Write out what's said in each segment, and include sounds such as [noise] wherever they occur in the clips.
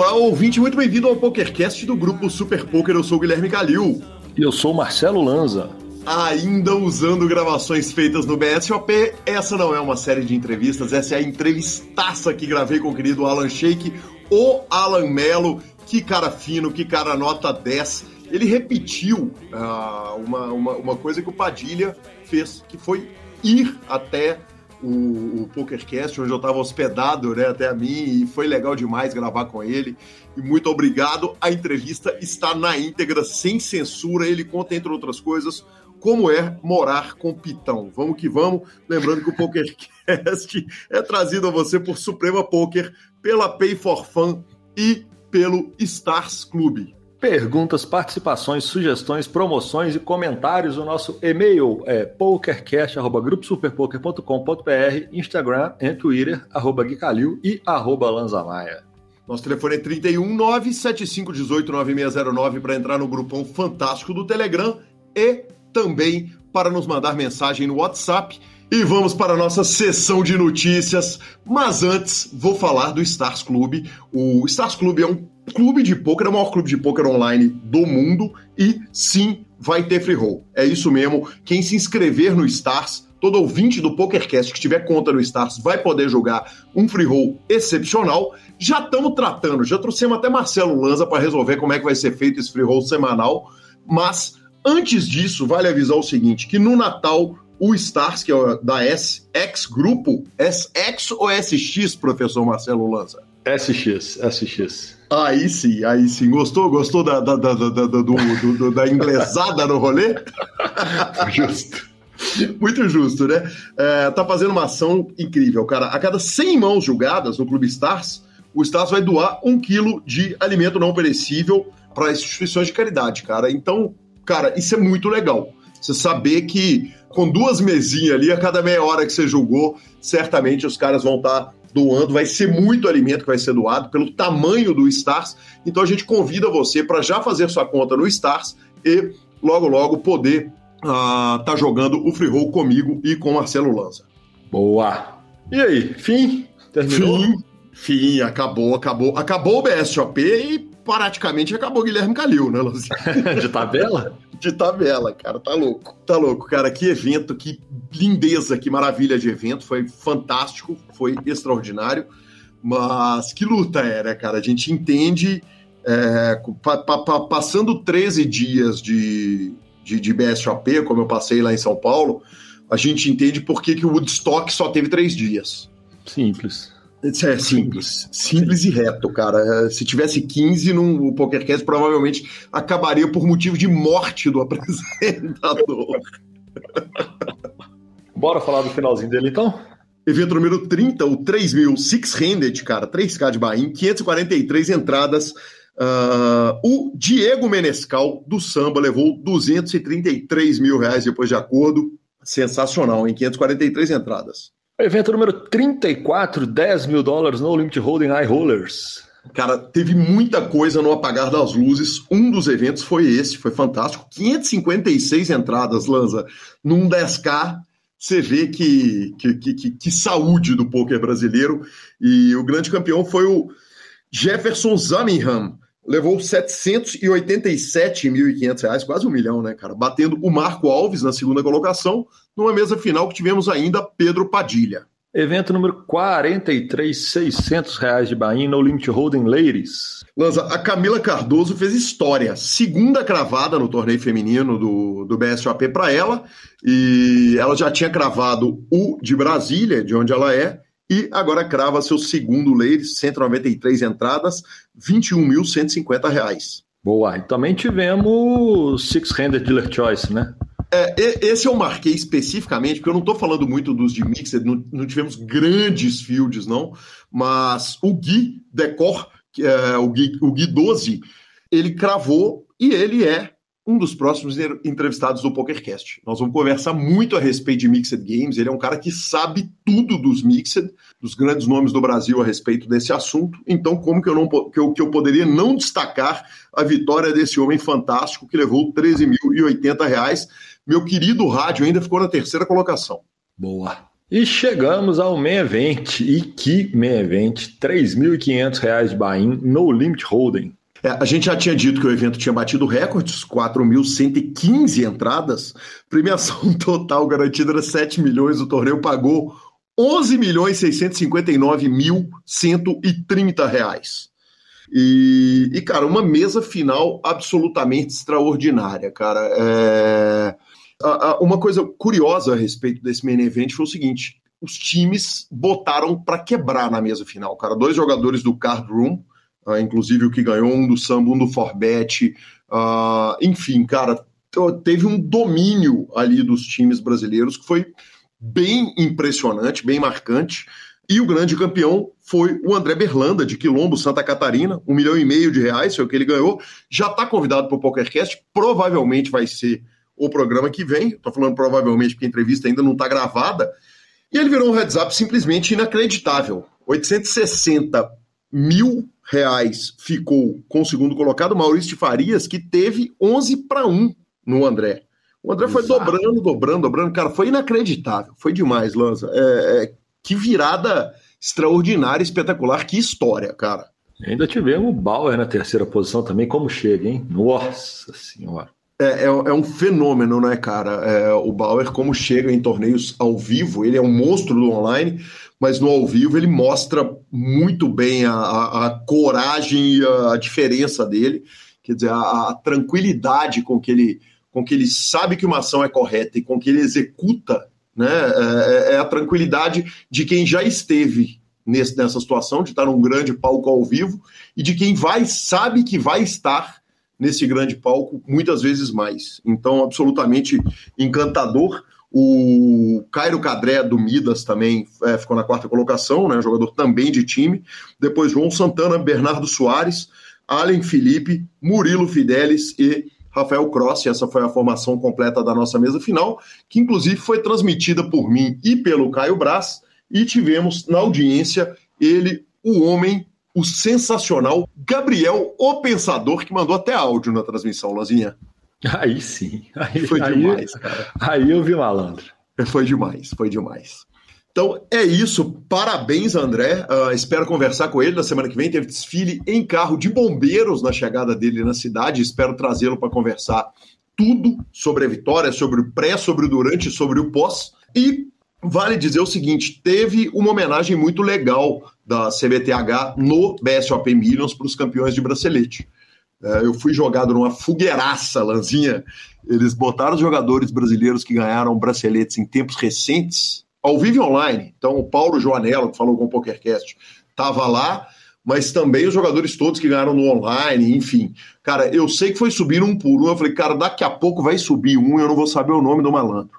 Olá, ouvinte, muito bem-vindo ao PokerCast do grupo Super Poker. Eu sou o Guilherme Calil. E eu sou o Marcelo Lanza. Ainda usando gravações feitas no BSOP, essa não é uma série de entrevistas, essa é a entrevistaça que gravei com o querido Alan Shake, o Alan Melo. Que cara fino, que cara nota 10. Ele repetiu uh, uma, uma, uma coisa que o Padilha fez, que foi ir até o, o PokerCast, onde eu estava hospedado né, até a mim, e foi legal demais gravar com ele. E muito obrigado. A entrevista está na íntegra, sem censura. Ele conta, entre outras coisas, como é morar com Pitão. Vamos que vamos. Lembrando que o PokerCast [laughs] é trazido a você por Suprema Poker, pela Pay for Fun e pelo Stars Clube. Perguntas, participações, sugestões, promoções e comentários. O nosso e-mail é pokercast.gruposuperpoker.com.br, Instagram e Twitter, arroba Guicalil e arroba Lanzamaia. Nosso telefone é 31 97518 9609 para entrar no grupão fantástico do Telegram e também para nos mandar mensagem no WhatsApp. E vamos para a nossa sessão de notícias. Mas antes, vou falar do Stars Club. O Stars Club é um clube de poker, é o maior clube de poker online do mundo e sim, vai ter free roll. É isso mesmo. Quem se inscrever no Stars, todo ouvinte do PokerCast que tiver conta no Stars vai poder jogar um free roll excepcional. Já estamos tratando, já trouxemos até Marcelo Lanza para resolver como é que vai ser feito esse free roll semanal, mas antes disso, vale avisar o seguinte, que no Natal o Stars, que é da SX Grupo, SX ou SX, professor Marcelo Lanza? SX, SX. Aí sim, aí sim. Gostou? Gostou da, da, da, da, do, do, da inglesada no rolê? [laughs] Justo. Muito justo, né? É, tá fazendo uma ação incrível, cara. A cada 100 mãos julgadas no Clube Stars, o Stars vai doar um quilo de alimento não perecível para instituições de caridade, cara. Então, cara, isso é muito legal. Você saber que com duas mesinhas ali, a cada meia hora que você julgou, certamente os caras vão estar tá doando, vai ser muito alimento que vai ser doado pelo tamanho do Stars. Então a gente convida você para já fazer sua conta no Stars e logo logo poder estar uh, tá jogando o free roll comigo e com Marcelo Lanza. Boa. E aí, fim? Terminou? Fim, fim, acabou, acabou, acabou o BSOP e praticamente acabou Guilherme Calil, né, Luzinho? [laughs] De tabela? De tabela, cara, tá louco. Tá louco, cara, que evento, que lindeza, que maravilha de evento, foi fantástico, foi extraordinário, mas que luta era, cara, a gente entende, é, pa, pa, pa, passando 13 dias de, de, de BSOP, como eu passei lá em São Paulo, a gente entende por que, que o Woodstock só teve três dias. Simples. É simples, simples e reto, cara. Se tivesse 15 no PokerCast, provavelmente acabaria por motivo de morte do [laughs] apresentador. Bora falar do finalzinho dele então? Evento número 30, o 3000 Six-Handed, cara, 3K de Bahia, 543 entradas. Uh, o Diego Menescal, do Samba, levou 233 mil reais depois de acordo. Sensacional, em 543 entradas. Evento número 34, 10 mil dólares no Limit Holding High Rollers. Cara, teve muita coisa no apagar das luzes. Um dos eventos foi esse, foi fantástico. 556 entradas, Lanza, num 10K. Você vê que, que, que, que saúde do poker brasileiro. E o grande campeão foi o Jefferson Zamingham, levou 787.500 reais, quase um milhão, né, cara? Batendo o Marco Alves na segunda colocação, numa mesa final que tivemos ainda Pedro Padilha. Evento número 43, 600 reais de Bahia no Limit Holding Ladies. Lanza, a Camila Cardoso fez história. Segunda cravada no torneio feminino do, do BSOP para ela. E ela já tinha cravado o de Brasília, de onde ela é, e agora crava seu segundo Ladies, 193 entradas, 21.150 reais. Boa, e também tivemos Six-Handed Dealer Choice, né? É, esse eu marquei especificamente, porque eu não estou falando muito dos de Mixed, não, não, tivemos grandes fields, não, mas o Gui Decor, é, o, Gui, o Gui 12, ele cravou e ele é um dos próximos entrevistados do PokerCast. Nós vamos conversar muito a respeito de Mixed Games. Ele é um cara que sabe tudo dos Mixed, dos grandes nomes do Brasil a respeito desse assunto. Então, como que eu, não, que eu, que eu poderia não destacar a vitória desse homem fantástico que levou 13.080 reais? Meu querido rádio ainda ficou na terceira colocação. Boa. E chegamos ao main event. E que main event? R$ 3.500 de buy-in no Limit Holding. É, a gente já tinha dito que o evento tinha batido recordes, 4.115 entradas, premiação [laughs] total garantida era 7 milhões, o torneio pagou 11 milhões 659 mil 130 reais. E, e, cara, uma mesa final absolutamente extraordinária, cara. É... Uma coisa curiosa a respeito desse main event foi o seguinte: os times botaram para quebrar na mesa final, cara. Dois jogadores do Card Room, uh, inclusive o que ganhou, um do Samba, um do Forbet. Uh, enfim, cara, teve um domínio ali dos times brasileiros que foi bem impressionante, bem marcante. E o grande campeão foi o André Berlanda, de Quilombo, Santa Catarina, um milhão e meio de reais, foi o que ele ganhou. Já está convidado para o PokerCast, provavelmente vai ser o programa que vem. Estou falando provavelmente porque a entrevista ainda não está gravada. E ele virou um heads up simplesmente inacreditável. 860 mil reais ficou com o segundo colocado, Maurício de Farias, que teve 11 para 1 no André. O André Exato. foi dobrando, dobrando, dobrando. Cara, foi inacreditável. Foi demais, Lanza. É, é, que virada extraordinária, espetacular. Que história, cara. Ainda tivemos o Bauer na terceira posição também. Como chega, hein? Nossa Senhora. É, é, é, um fenômeno, né, cara? É, o Bauer, como chega em torneios ao vivo, ele é um monstro do online, mas no ao vivo ele mostra muito bem a, a, a coragem e a, diferença dele, quer dizer, a, a, tranquilidade com que, ele, com que ele sabe que uma ação é correta e com que ele executa, né? É, é, é a tranquilidade de quem já esteve nesse, nessa situação, de estar num grande palco ao vivo, e de quem vai, sabe que vai estar nesse grande palco, muitas vezes mais. Então, absolutamente encantador. O Cairo Cadré do Midas também é, ficou na quarta colocação, né, jogador também de time. Depois João Santana, Bernardo Soares, Allen Felipe, Murilo Fidelis e Rafael Cross. Essa foi a formação completa da nossa mesa final, que inclusive foi transmitida por mim e pelo Caio Braz. E tivemos na audiência ele, o homem o sensacional Gabriel, o Pensador, que mandou até áudio na transmissão, Lozinha. Aí sim. Aí, foi aí, demais, cara. Aí eu vi malandro. Foi demais, foi demais. Então é isso. Parabéns, André. Uh, espero conversar com ele na semana que vem. Teve desfile em carro de bombeiros na chegada dele na cidade. Espero trazê-lo para conversar tudo sobre a vitória, sobre o pré, sobre o durante, sobre o pós. E Vale dizer o seguinte: teve uma homenagem muito legal da CBTH no BSOP Millions para os campeões de bracelete. É, eu fui jogado numa fogueiraça, Lanzinha. Eles botaram os jogadores brasileiros que ganharam braceletes em tempos recentes ao vivo online. Então, o Paulo Joanello, que falou com o PokerCast, estava lá, mas também os jogadores todos que ganharam no online, enfim. Cara, eu sei que foi subir um por um. Eu falei, cara, daqui a pouco vai subir um, eu não vou saber o nome do malandro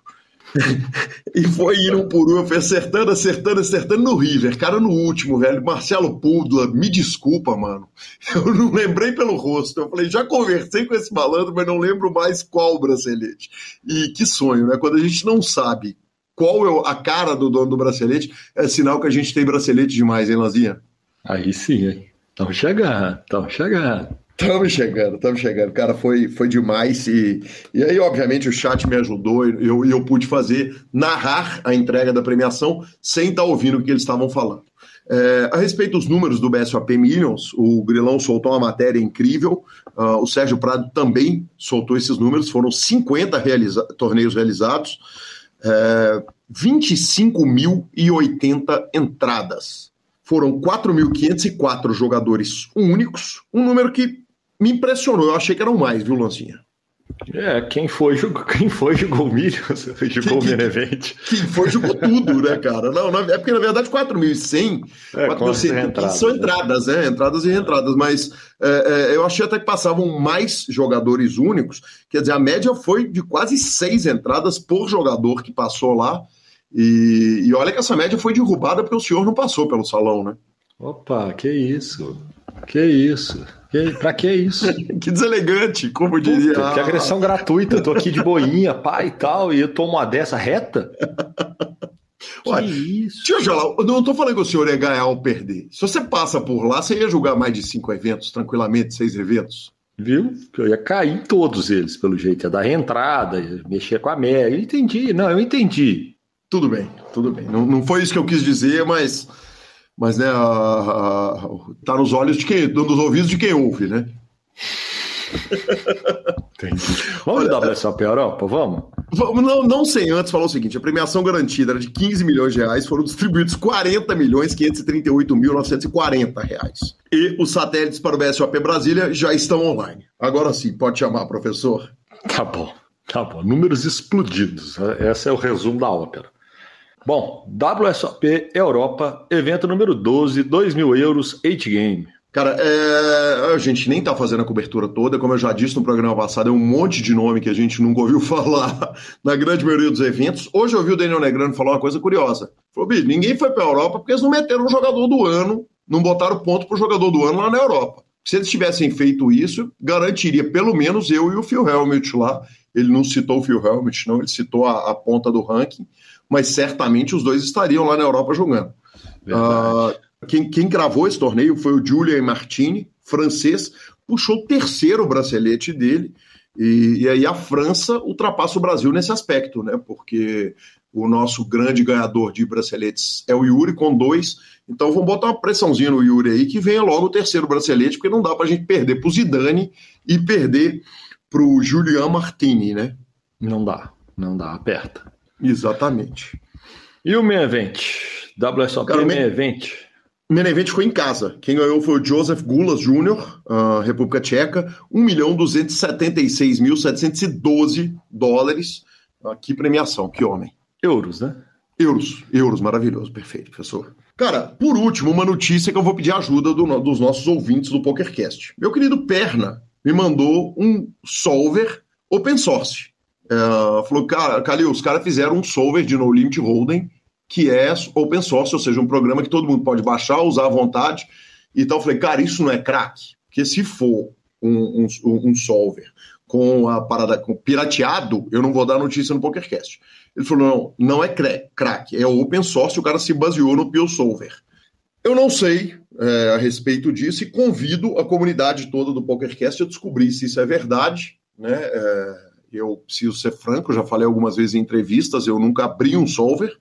e foi ir um por um, eu fui acertando, acertando, acertando no River. Cara, no último, velho, Marcelo Pudla, me desculpa, mano. Eu não lembrei pelo rosto. Eu falei, já conversei com esse malandro, mas não lembro mais qual bracelete. E que sonho, né? Quando a gente não sabe qual é a cara do dono do bracelete, é sinal que a gente tem bracelete demais, hein, Lazinha? Aí sim, hein? Estamos chegando, estamos chegando. Estamos chegando, estamos chegando. Cara, foi, foi demais. E, e aí, obviamente, o chat me ajudou e eu, eu pude fazer, narrar a entrega da premiação sem estar tá ouvindo o que eles estavam falando. É, a respeito dos números do BSOP Millions, o Grilão soltou uma matéria incrível, uh, o Sérgio Prado também soltou esses números, foram 50 realiza torneios realizados, é, 25.080 entradas. Foram 4.504 jogadores únicos, um número que me impressionou. Eu achei que eram mais, viu, Lancinha? É, quem foi, jogou, quem foi jogou o milho, [laughs] jogou quem, o. Quem foi jogou tudo, né, cara? Não, é porque na verdade 4.100 é, 4.100 são né? entradas, né? Entradas e reentradas, mas é, é, eu achei até que passavam mais jogadores únicos, quer dizer, a média foi de quase seis entradas por jogador que passou lá. E, e olha que essa média foi derrubada porque o senhor não passou pelo salão, né? Opa, que isso? Que isso? Que, pra que isso? [laughs] que deselegante, como Puta, diria. Que agressão gratuita. Eu tô aqui de boinha, pai e tal, e eu tomo uma dessa reta? que Ué, isso? Eu falar, eu não tô falando que o senhor ia ganhar ou perder. Se você passa por lá, você ia julgar mais de cinco eventos, tranquilamente, seis eventos. Viu? Eu ia cair em todos eles, pelo jeito. Ia dar reentrada, ia mexer com a média. Eu entendi, não, eu entendi. Tudo bem, tudo bem. Não, não foi isso que eu quis dizer, mas, mas né, a, a, tá nos olhos de quem, nos ouvidos de quem ouve, né? Vamos Olha, dar WSOP Europa? Vamos? Não, não sem antes falar o seguinte: a premiação garantida era de 15 milhões de reais, foram distribuídos 40 milhões 538 mil 940 reais. E os satélites para o BSOP Brasília já estão online. Agora sim, pode chamar, professor. Tá bom, tá bom. Números explodidos. Esse é o resumo da ópera. Bom, WSOP Europa, evento número 12, 2 mil euros, 8 game. Cara, é... a gente nem tá fazendo a cobertura toda, como eu já disse no programa passado, é um monte de nome que a gente nunca ouviu [laughs] falar na grande maioria dos eventos. Hoje eu ouvi o Daniel Negrano falar uma coisa curiosa. Falou, bicho, ninguém foi pra Europa porque eles não meteram o jogador do ano, não botaram ponto pro jogador do ano lá na Europa. Se eles tivessem feito isso, garantiria pelo menos eu e o Phil Helmut lá. Ele não citou o Phil Helmut, não, ele citou a, a ponta do ranking, mas certamente os dois estariam lá na Europa jogando. Uh, quem, quem gravou esse torneio foi o Julian Martini, francês, puxou o terceiro bracelete dele. E, e, aí a França ultrapassa o Brasil nesse aspecto, né? Porque o nosso grande ganhador de braceletes é o Yuri, com dois. Então vamos botar uma pressãozinha no Yuri aí, que venha logo o terceiro bracelete, porque não dá para a gente perder para o Zidane e perder para o Julian Martini, né? Não dá, não dá, aperta. Exatamente. E o main event? WSOP Cara, main event? Main Event ficou em casa. Quem ganhou foi o Joseph Gulas Jr., uh, República Tcheca, 1 milhão 276.712 dólares. Uh, que premiação, que homem. Euros, né? Euros, euros, maravilhoso, perfeito, professor. Cara, por último, uma notícia que eu vou pedir ajuda do, dos nossos ouvintes do PokerCast. Meu querido Perna me mandou um solver open source. Uh, falou, cara, Calil, os caras fizeram um solver de No Limit Hold'em que é open source, ou seja, um programa que todo mundo pode baixar, usar à vontade. Então eu falei, cara, isso não é crack? Porque se for um, um, um solver com a parada com pirateado, eu não vou dar notícia no PokerCast. Ele falou, não, não é crack, é open source, o cara se baseou no PioSolver. Eu não sei é, a respeito disso e convido a comunidade toda do PokerCast a descobrir se isso é verdade, né? É, eu preciso ser franco, já falei algumas vezes em entrevistas, eu nunca abri um solver,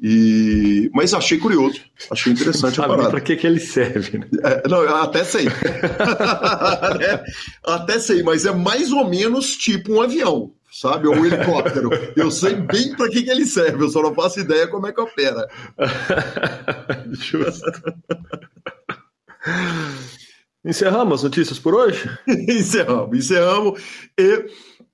e... Mas achei curioso, achei interessante a parada. Para que, que ele serve? Né? É, não, até sei. [laughs] é, até sei, mas é mais ou menos tipo um avião, sabe? Ou um helicóptero. Eu sei bem para que, que ele serve, eu só não faço ideia como é que opera. [laughs] Justo. Encerramos as notícias por hoje? [laughs] encerramos, encerramos. E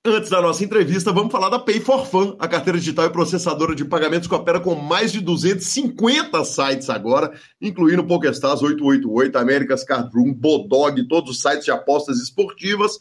Antes da nossa entrevista, vamos falar da Pay for Fun, a carteira digital e processadora de pagamentos que opera com mais de 250 sites agora, incluindo PokerStars 888, America's Card Room, Bodog, todos os sites de apostas esportivas.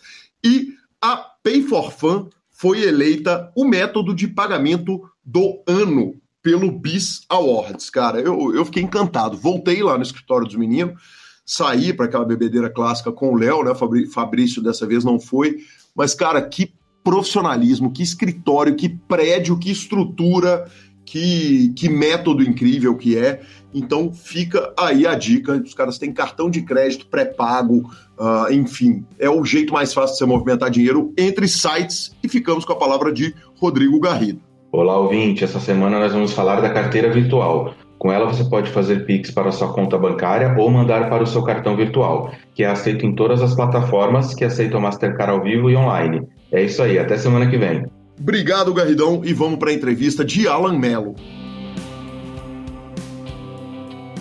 E a Pay for Fun foi eleita o método de pagamento do ano pelo BIS Awards. Cara, eu, eu fiquei encantado. Voltei lá no escritório dos meninos, saí para aquela bebedeira clássica com o Léo, né? Fabrício dessa vez não foi. Mas, cara, que profissionalismo, que escritório, que prédio, que estrutura, que, que método incrível que é. Então fica aí a dica: os caras têm cartão de crédito pré-pago, uh, enfim, é o jeito mais fácil de você movimentar dinheiro entre sites. E ficamos com a palavra de Rodrigo Garrido. Olá, ouvinte. Essa semana nós vamos falar da carteira virtual. Com ela você pode fazer Pix para sua conta bancária ou mandar para o seu cartão virtual, que é aceito em todas as plataformas que aceitam Mastercard ao vivo e online. É isso aí, até semana que vem. Obrigado, Garridão, e vamos para a entrevista de Alan Mello.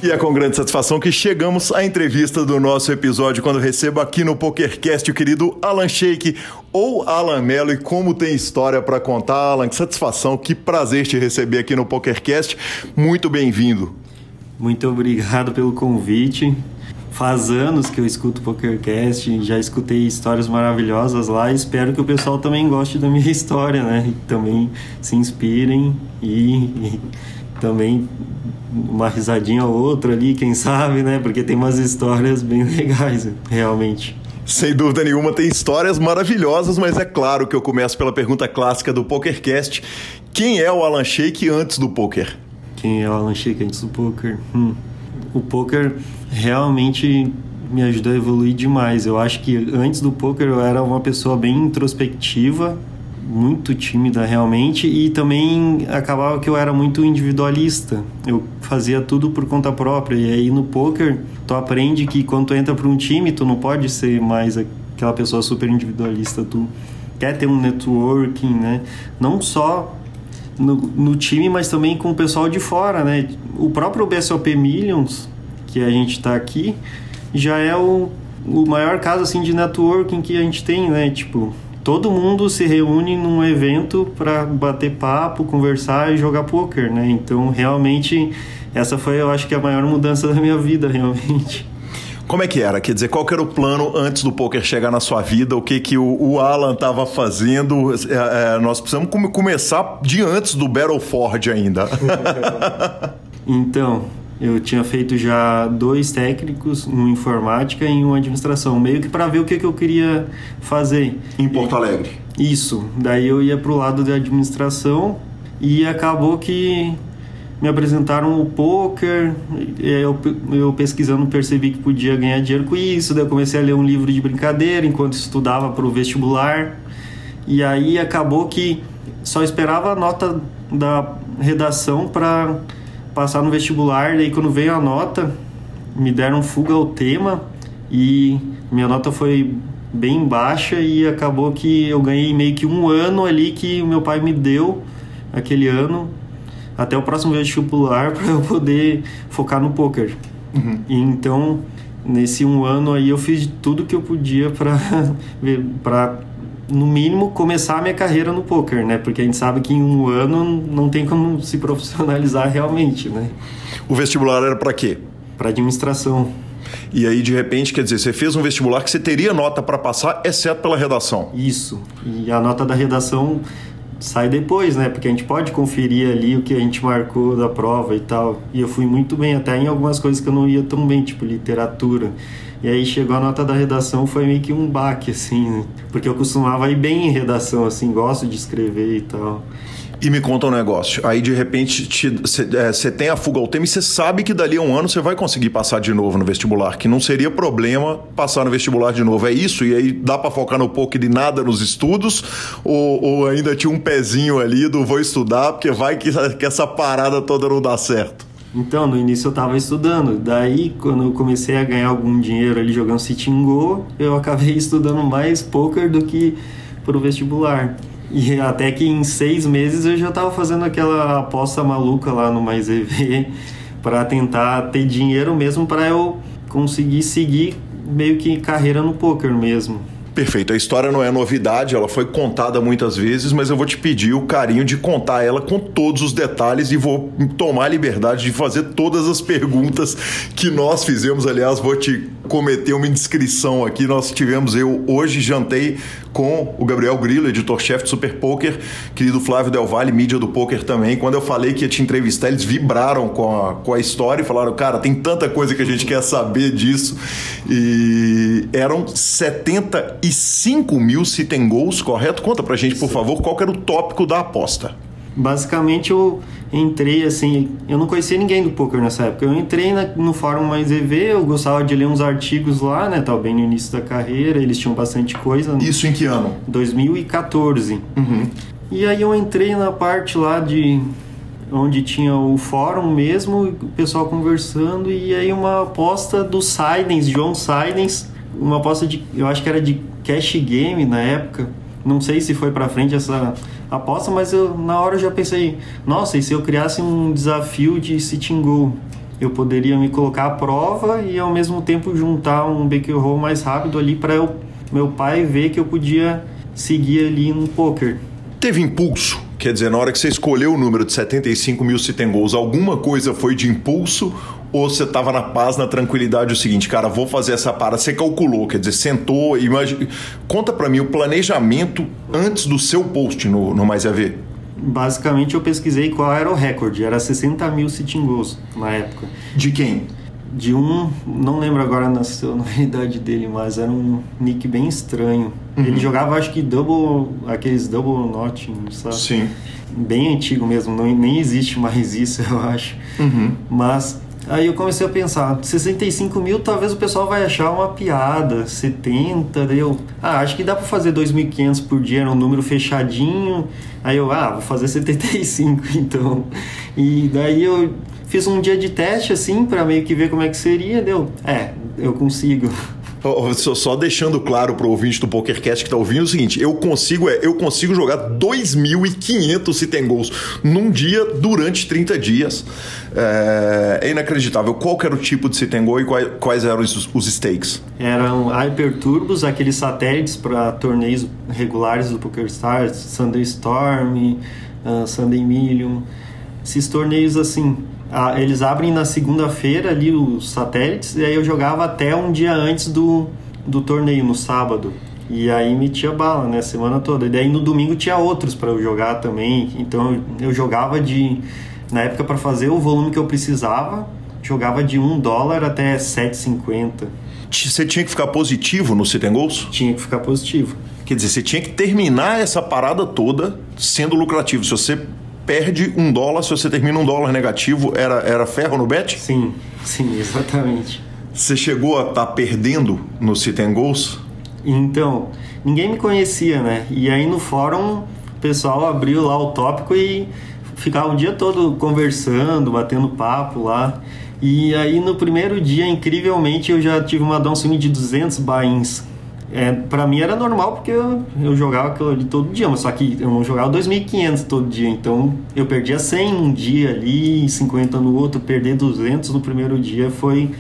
E é com grande satisfação que chegamos à entrevista do nosso episódio, quando recebo aqui no PokerCast o querido Alan Sheik, ou Alan Mello, e como tem história para contar, Alan, que satisfação, que prazer te receber aqui no PokerCast. Muito bem-vindo. Muito obrigado pelo convite. Faz anos que eu escuto PokerCast, já escutei histórias maravilhosas lá espero que o pessoal também goste da minha [laughs] história, né? E também se inspirem e também uma risadinha ou outra ali, quem sabe, né? Porque tem umas histórias bem [laughs] legais, realmente. Sem dúvida nenhuma, tem histórias maravilhosas, mas é claro que eu começo pela pergunta clássica do PokerCast. Quem é o Alan Shake antes do poker? Quem é o Alan Shake antes do poker? Hum. O poker realmente me ajudou a evoluir demais. Eu acho que antes do poker eu era uma pessoa bem introspectiva, muito tímida realmente e também acabava que eu era muito individualista. Eu fazia tudo por conta própria e aí no poker tu aprende que quando tu entra para um time tu não pode ser mais aquela pessoa super individualista, tu quer ter um networking, né? Não só no, no time, mas também com o pessoal de fora, né? O próprio BSOP Millions, que a gente está aqui, já é o, o maior caso assim de networking que a gente tem, né? Tipo, todo mundo se reúne num evento para bater papo, conversar e jogar poker, né? Então, realmente, essa foi, eu acho que a maior mudança [laughs] da minha vida, realmente. Como é que era? Quer dizer, qual que era o plano antes do poker chegar na sua vida? O que que o, o Alan estava fazendo? É, é, nós precisamos come, começar de antes do Battleford ainda. [laughs] então, eu tinha feito já dois técnicos, um informática e um administração, meio que para ver o que, que eu queria fazer. Em Porto Alegre? Isso. Daí eu ia pro lado da administração e acabou que me apresentaram o poker, eu, eu pesquisando percebi que podia ganhar dinheiro com isso, daí eu comecei a ler um livro de brincadeira enquanto estudava para o vestibular, e aí acabou que só esperava a nota da redação para passar no vestibular, daí quando veio a nota, me deram fuga ao tema e minha nota foi bem baixa e acabou que eu ganhei meio que um ano ali que o meu pai me deu aquele ano até o próximo vestibular [laughs] para eu poder focar no poker. Uhum. E então, nesse um ano aí, eu fiz tudo que eu podia para [laughs] para no mínimo começar a minha carreira no poker, né? Porque a gente sabe que em um ano não tem como [laughs] se profissionalizar realmente, né? O vestibular era para quê? Para administração. E aí, de repente, quer dizer, você fez um vestibular que você teria nota para passar, exceto pela redação. Isso. E a nota da redação sai depois, né? Porque a gente pode conferir ali o que a gente marcou da prova e tal. E eu fui muito bem, até em algumas coisas que eu não ia tão bem, tipo literatura. E aí chegou a nota da redação, foi meio que um baque, assim, né? Porque eu costumava ir bem em redação, assim, gosto de escrever e tal. E me conta um negócio. Aí, de repente, você é, tem a fuga ao tema e você sabe que dali a um ano você vai conseguir passar de novo no vestibular, que não seria problema passar no vestibular de novo. É isso? E aí dá para focar no pouco de nada nos estudos? Ou, ou, ainda tinha um pezinho ali do vou estudar, porque vai que, que essa parada toda não dá certo? Então, no início eu estava estudando. Daí, quando eu comecei a ganhar algum dinheiro ali jogando Sitting Go, eu acabei [laughs] estudando mais poker do que pro vestibular. E até que em seis meses eu já estava fazendo aquela aposta maluca lá no Mais EV [laughs] para tentar ter dinheiro mesmo para eu conseguir seguir meio que carreira no poker mesmo. Perfeito. A história não é novidade, ela foi contada muitas vezes, mas eu vou te pedir o carinho de contar ela com todos os detalhes e vou tomar a liberdade de fazer todas as perguntas que nós fizemos. Aliás, vou te cometer uma indiscrição aqui. Nós tivemos, eu hoje jantei com o Gabriel Grillo, editor-chefe do Super Poker, querido Flávio Del Valle, mídia do poker também. Quando eu falei que ia te entrevistar, eles vibraram com a, com a história e falaram: cara, tem tanta coisa que a gente quer saber disso. E eram 75 mil sit and goals, correto? Conta pra gente, por favor, qual era o tópico da aposta. Basicamente, eu entrei assim, eu não conhecia ninguém do poker nessa época. Eu entrei na, no fórum mais EV, eu gostava de ler uns artigos lá, né? Tava bem no início da carreira, eles tinham bastante coisa. Isso em que ano? 2014. Uhum. E aí eu entrei na parte lá de onde tinha o fórum mesmo, o pessoal conversando e aí uma aposta do Sidens, João Sidens, uma aposta de, eu acho que era de cash game na época. Não sei se foi para frente essa aposta, mas eu na hora eu já pensei, nossa, e se eu criasse um desafio de sitting goal? Eu poderia me colocar à prova e ao mesmo tempo juntar um back roll mais rápido ali para meu pai ver que eu podia seguir ali no poker. Teve impulso? Quer dizer, na hora que você escolheu o número de 75 mil goals, alguma coisa foi de impulso ou você estava na paz, na tranquilidade, o seguinte, cara, vou fazer essa parada. Você calculou, quer dizer, sentou, imagine... conta para mim o planejamento antes do seu post no, no Mais AV. Basicamente, eu pesquisei qual era o recorde. Era 60 mil sitting goals na época. De quem? De um, não lembro agora a nacionalidade dele, mas era um nick bem estranho. Uhum. Ele jogava, acho que double, aqueles double notching, sabe? Sim. Bem antigo mesmo, não, nem existe mais isso, [laughs] eu acho. Uhum. Mas Aí eu comecei a pensar, 65 mil talvez o pessoal vai achar uma piada, 70, daí eu, ah, acho que dá para fazer 2.500 por dia, era um número fechadinho. Aí eu, ah, vou fazer 75 [laughs] então. E daí eu fiz um dia de teste assim para meio que ver como é que seria, deu, é, eu consigo. Só deixando claro pro ouvinte do PokerCast que tá ouvindo o seguinte: eu consigo, é, eu consigo jogar 2.500 sit goals num dia durante 30 dias. É, é, inacreditável. Qual era o tipo de goal e quais, quais eram os, os stakes? Eram hyperturbos, aqueles satélites para torneios regulares do PokerStars, Sunday Storm, uh, Sunday Million. Esses torneios assim, eles abrem na segunda-feira ali os satélites e aí eu jogava até um dia antes do, do torneio, no sábado. E aí metia bala, né, a semana toda. E daí no domingo tinha outros para eu jogar também. Então eu, jogava de. Na época, para fazer o volume que eu precisava, jogava de 1 dólar até 7,50. Você tinha que ficar positivo no sit goals? Tinha que ficar positivo. Quer dizer, você tinha que terminar essa parada toda sendo lucrativo. Se você perde um dólar, se você termina um dólar negativo, era, era ferro no bet? Sim, sim, exatamente. Você chegou a estar tá perdendo no Sit and Goals? Então, ninguém me conhecia, né? E aí no fórum o pessoal abriu lá o tópico e ficava o dia todo conversando, batendo papo lá. E aí no primeiro dia, incrivelmente, eu já tive uma downswing de 200 buy-ins é, para mim era normal porque eu, eu jogava aquilo ali todo dia, mas só que eu não jogava 2.500 todo dia, então eu perdia 100 um dia ali, 50 no outro, perder 200 no primeiro dia foi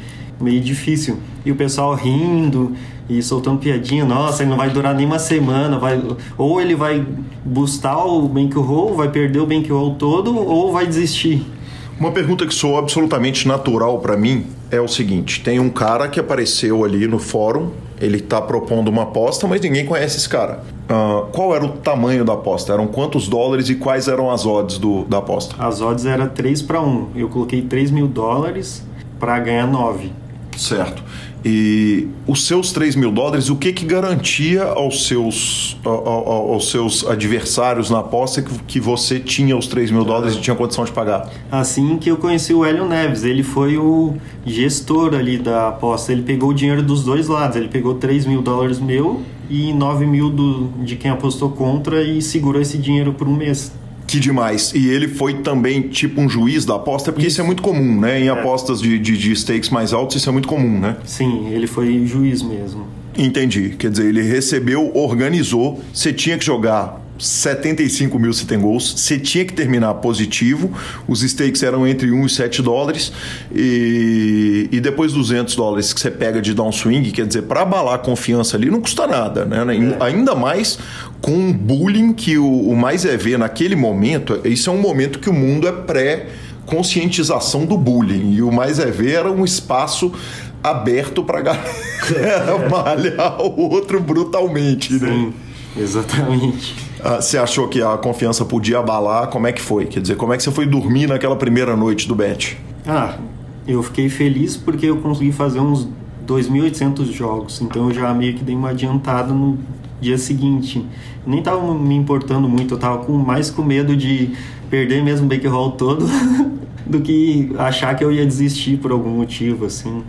meio difícil. E o pessoal rindo e soltando piadinha, nossa, ele não vai durar nem uma semana, vai ou ele vai bustar o bankroll, vai perder o bankroll todo ou vai desistir. Uma pergunta que sou absolutamente natural para mim é o seguinte: tem um cara que apareceu ali no fórum, ele está propondo uma aposta, mas ninguém conhece esse cara. Uh, qual era o tamanho da aposta? Eram quantos dólares e quais eram as odds do, da aposta? As odds eram 3 para 1. Eu coloquei 3 mil dólares para ganhar 9. Certo. E os seus 3 mil dólares, o que que garantia aos seus, aos seus adversários na aposta que, que você tinha os 3 mil dólares e tinha condição de pagar? Assim que eu conheci o Hélio Neves, ele foi o gestor ali da aposta. Ele pegou o dinheiro dos dois lados. Ele pegou 3 mil dólares meu e 9 mil do, de quem apostou contra e segurou esse dinheiro por um mês. Que demais. E ele foi também tipo um juiz da aposta, porque isso, isso é muito comum, né? Em é. apostas de, de, de stakes mais altos, isso é muito comum, né? Sim, ele foi juiz mesmo. Entendi. Quer dizer, ele recebeu, organizou, você tinha que jogar 75 mil sit goals, você tinha que terminar positivo, os stakes eram entre 1 e 7 dólares, e, e depois 200 dólares que você pega de downswing, quer dizer, para abalar a confiança ali não custa nada, né? É. Ainda mais com um bullying que o, o mais é ver naquele momento, isso é um momento que o mundo é pré conscientização do bullying e o mais é ver era um espaço aberto para galera [laughs] malhar o outro brutalmente, né? Sim, né? [laughs] Exatamente. Ah, você achou que a confiança podia abalar? Como é que foi? Quer dizer, como é que você foi dormir naquela primeira noite do bet? Ah, eu fiquei feliz porque eu consegui fazer uns 2.800 jogos, então eu já meio que dei uma adiantada no dia seguinte. Nem tava me importando muito, eu tava com, mais com medo de perder mesmo o bankroll todo [laughs] do que achar que eu ia desistir por algum motivo, assim.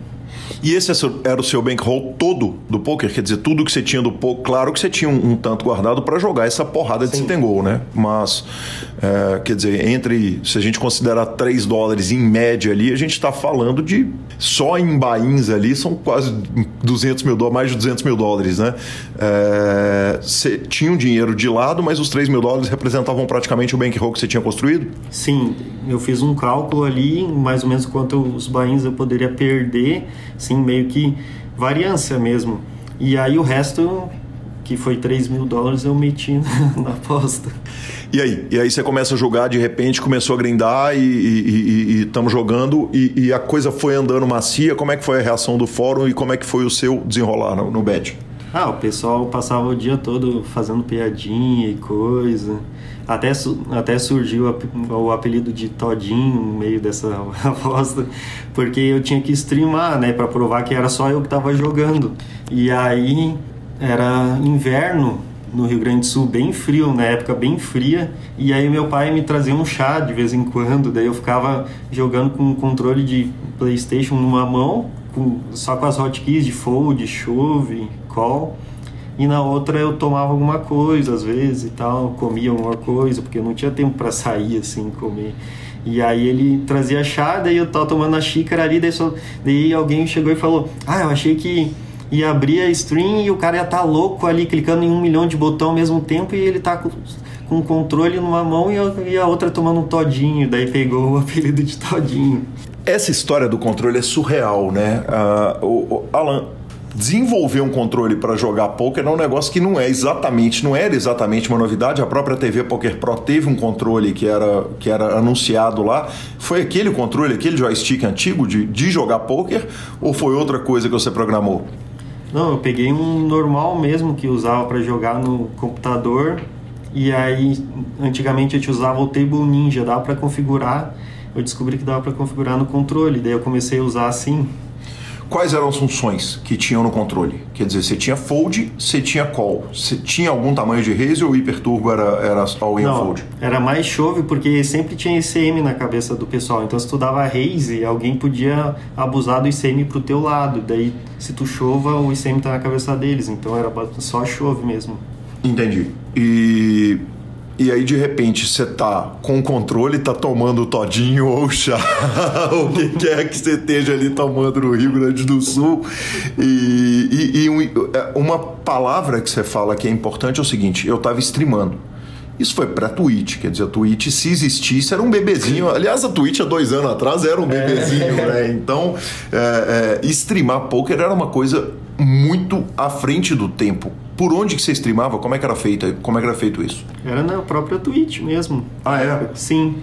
E esse era o seu bankroll todo do poker? Quer dizer, tudo que você tinha do poker. Claro que você tinha um, um tanto guardado para jogar essa porrada de sit goal, né? Mas, é, quer dizer, entre. Se a gente considerar 3 dólares em média ali, a gente está falando de. Só em bains ali são quase 200 mil dólares, mais de 200 mil dólares, né? É, você tinha um dinheiro de lado, mas os 3 mil dólares representavam praticamente o bankroll que você tinha construído? Sim, eu fiz um cálculo ali, mais ou menos quanto os bains eu poderia perder Sim, meio que variância mesmo. E aí o resto, que foi 3 mil dólares, eu meti [laughs] na aposta. E aí? E aí você começa a jogar, de repente começou a grindar e estamos jogando e, e, a coisa foi andando macia. Como é que foi a reação do fórum e como é que foi o seu desenrolar no, no bet? Ah, o pessoal passava o dia todo fazendo piadinha e coisa. Até, até surgiu o apelido de Todinho no meio dessa [laughs] aposta, porque eu tinha que streamar, né, para provar que era só eu que estava jogando. E aí era inverno no Rio Grande do Sul bem frio, na época bem fria, e aí meu pai me trazia um chá de vez em quando, daí eu ficava jogando com um controle de PlayStation numa mão, com, só com as hotkeys de fold, chove, call, e na outra eu tomava alguma coisa às vezes e tal, comia alguma coisa, porque eu não tinha tempo para sair assim, comer. E aí ele trazia chá, daí eu tava tomando a xícara ali, daí, só, daí alguém chegou e falou: Ah, eu achei que ia abrir a stream e o cara ia estar tá louco ali, clicando em um milhão de botão ao mesmo tempo e ele tá com, com o controle numa mão e a, e a outra tomando um todinho. Daí pegou o [laughs] apelido de todinho. Essa história do controle é surreal, né? Uh, o, o Alan, desenvolver um controle para jogar poker é um negócio que não é exatamente, não era exatamente uma novidade. A própria TV Poker Pro teve um controle que era, que era anunciado lá. Foi aquele controle, aquele joystick antigo de, de jogar poker ou foi outra coisa que você programou? Não, eu peguei um normal mesmo que usava para jogar no computador. E aí, antigamente a gente usava o Table Ninja, dava para configurar. Eu descobri que dava para configurar no controle, daí eu comecei a usar assim. Quais eram as funções que tinham no controle? Quer dizer, você tinha fold, você tinha call. Você tinha algum tamanho de raise ou hiperturbo era, era all in Não, fold? Era mais chove porque sempre tinha ICM na cabeça do pessoal. Então se tu dava raise, alguém podia abusar do ICM pro teu lado. Daí se tu chova, o ICM tá na cabeça deles. Então era só chove mesmo. Entendi. E e aí de repente você tá com o controle, tá tomando todinho [laughs] ou chá, o que quer que você esteja ali tomando no Rio Grande do Sul. E, e, e um, é, uma palavra que você fala que é importante é o seguinte: eu tava streamando. Isso foi pra Twitch, quer dizer, a Twitch, se existisse, era um bebezinho. Aliás, a Twitch há dois anos atrás era um bebezinho, é. né? Então, é, é, streamar poker era uma coisa muito à frente do tempo. Por onde que você streamava? Como é que era feito, como é que era feito isso? Era na própria Twitch mesmo. Ah, é? Sim.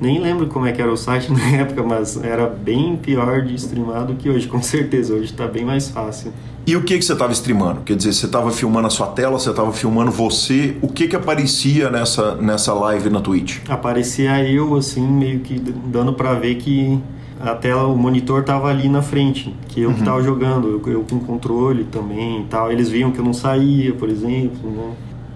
Nem lembro como é que era o site [laughs] na época, mas era bem pior de streamar do que hoje, com certeza. Hoje está bem mais fácil. E o que, que você estava streamando? Quer dizer, você estava filmando a sua tela, você estava filmando você. O que, que aparecia nessa, nessa live na Twitch? Aparecia eu, assim, meio que dando para ver que a tela, o monitor tava ali na frente, que eu uhum. que tava jogando, eu, eu, com controle também e tal. Eles viam que eu não saía, por exemplo, né?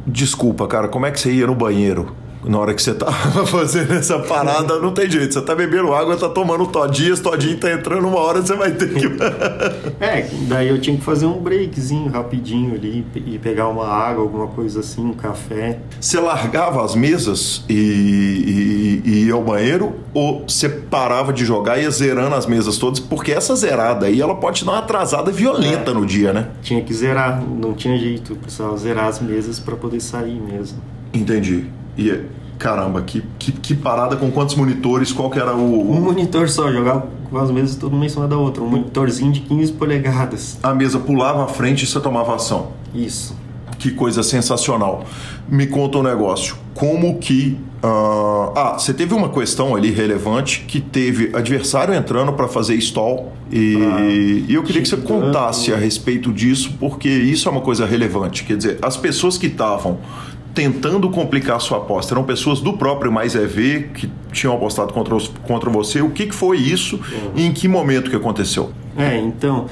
Desculpa, cara, como é que você ia no banheiro? Na hora que você tá [laughs] fazendo essa parada, não tem jeito. Você tá bebendo água, tá tomando todinhas, todinho tá entrando uma hora, você vai ter que. [laughs] é, daí eu tinha que fazer um breakzinho rapidinho ali e pegar uma água, alguma coisa assim, um café. Você largava as mesas e, e, e ia ao banheiro ou você parava de jogar e ia zerando as mesas todas? Porque essa zerada aí, ela pode te dar uma atrasada violenta é, no dia, né? Tinha que zerar, não tinha jeito, precisava zerar as mesas para poder sair mesmo. Entendi. E caramba, que, que, que, parada com quantos monitores? Qual que era o. Um monitor só, jogava com as mesas todo uma em cima da outra. Um monitorzinho de 15 polegadas. A mesa pulava à frente e você tomava ação. Isso. Que coisa sensacional. Me conta um negócio. Como que. Uh... Ah, você teve uma questão ali relevante que teve adversário entrando para fazer stall. E, ah, e eu queria que você contasse a respeito disso, porque isso é uma coisa relevante. Quer dizer, as pessoas que estavam tentando complicar a sua aposta? Eram pessoas do próprio Mais EV que tinham apostado contra, os, contra você? O que, que foi isso e em que momento que aconteceu? É, então,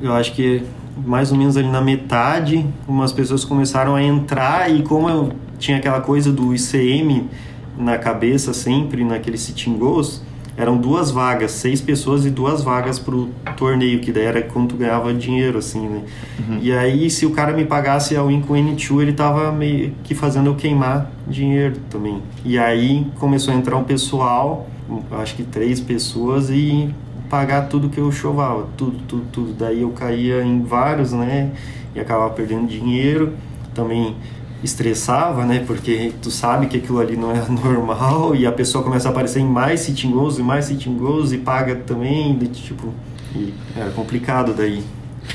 eu acho que mais ou menos ali na metade, umas pessoas começaram a entrar e como eu tinha aquela coisa do ICM na cabeça sempre, naquele sitting goals, eram duas vagas, seis pessoas e duas vagas pro torneio, que daí era quanto ganhava dinheiro, assim, né? Uhum. E aí, se o cara me pagasse a win com N2, ele tava meio que fazendo eu queimar dinheiro também. E aí começou a entrar um pessoal, acho que três pessoas, e pagar tudo que eu chovava, tudo, tudo, tudo. Daí eu caía em vários, né? E acabava perdendo dinheiro. Também estressava, né? Porque tu sabe que aquilo ali não é [laughs] normal e a pessoa começa a aparecer em mais sitting goals e mais sitting goals e paga também, de, tipo, e era complicado daí.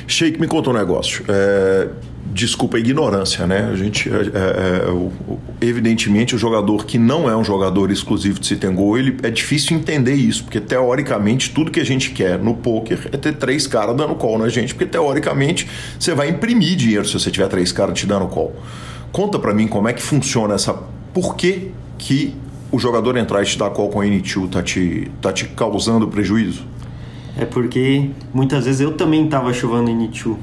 Sheik, me conta um negócio. É, desculpa a ignorância, né? A gente, é, é, é evidentemente, o jogador que não é um jogador exclusivo de sit and go, ele é difícil entender isso, porque teoricamente tudo que a gente quer no poker é ter três caras dando call na gente, porque teoricamente você vai imprimir dinheiro se você tiver três caras te dando call. Conta para mim como é que funciona essa. Por que, que o jogador entrar e te dar call com N2 tá te, tá te causando prejuízo? É porque muitas vezes eu também tava chovendo N2.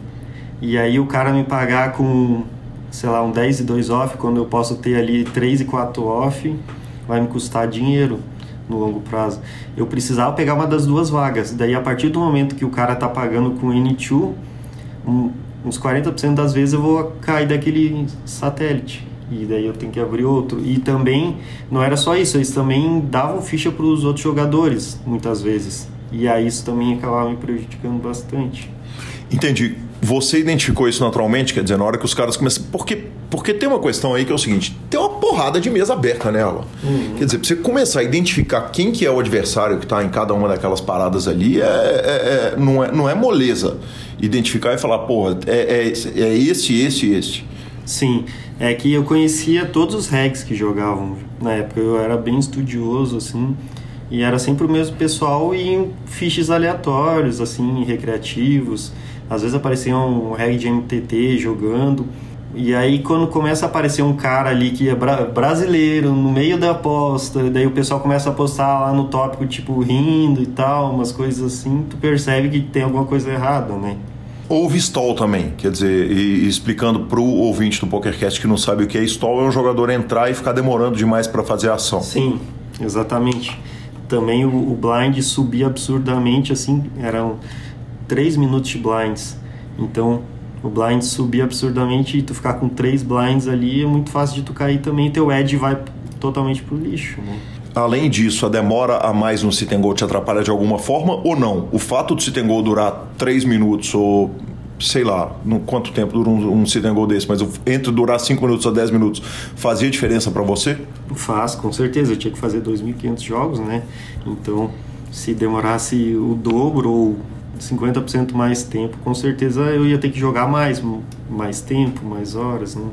E aí o cara me pagar com sei lá, um 10 e 2 off, quando eu posso ter ali 3 e 4 off, vai me custar dinheiro no longo prazo. Eu precisava pegar uma das duas vagas. Daí, a partir do momento que o cara tá pagando com N2, um, uns 40% das vezes eu vou cair daquele satélite. E daí eu tenho que abrir outro. E também, não era só isso, eles também davam ficha para os outros jogadores, muitas vezes. E aí isso também acabava me prejudicando bastante. Entendi. Você identificou isso naturalmente? Quer dizer, na hora que os caras começam. Porque, porque tem uma questão aí que é o seguinte: tem uma porrada de mesa aberta nela. Uhum. Quer dizer, pra você começar a identificar quem que é o adversário que está em cada uma daquelas paradas ali, é, é, é, não, é, não é moleza. Identificar e falar, porra, é, é, é esse, esse esse. Sim, é que eu conhecia todos os regs que jogavam na época. Eu era bem estudioso, assim. E era sempre o mesmo pessoal e em fiches aleatórios, assim, recreativos. Às vezes aparecia um reg de MTT jogando. E aí quando começa a aparecer um cara ali que é bra brasileiro no meio da aposta, daí o pessoal começa a postar lá no tópico tipo rindo e tal, umas coisas assim, tu percebe que tem alguma coisa errada, né? Houve stall também, quer dizer, e, explicando para o ouvinte do PokerCast que não sabe o que é stall, é um jogador entrar e ficar demorando demais para fazer a ação. Sim, exatamente. Também o, o blind subia absurdamente, assim, eram 3 minutos de blinds. Então, o blind subir absurdamente e tu ficar com três blinds ali é muito fácil de tu cair também. Teu edge vai totalmente pro lixo, né? Além disso, a demora a mais no sit and go te atrapalha de alguma forma ou não? O fato do sit and go durar três minutos ou sei lá, no quanto tempo dura um, um sit and go desse, mas entre durar 5 minutos a 10 minutos, fazia diferença para você? Faz, com certeza. Eu tinha que fazer 2.500 jogos, né? Então, se demorasse o dobro ou 50% mais tempo, com certeza eu ia ter que jogar mais, mais tempo, mais horas, né?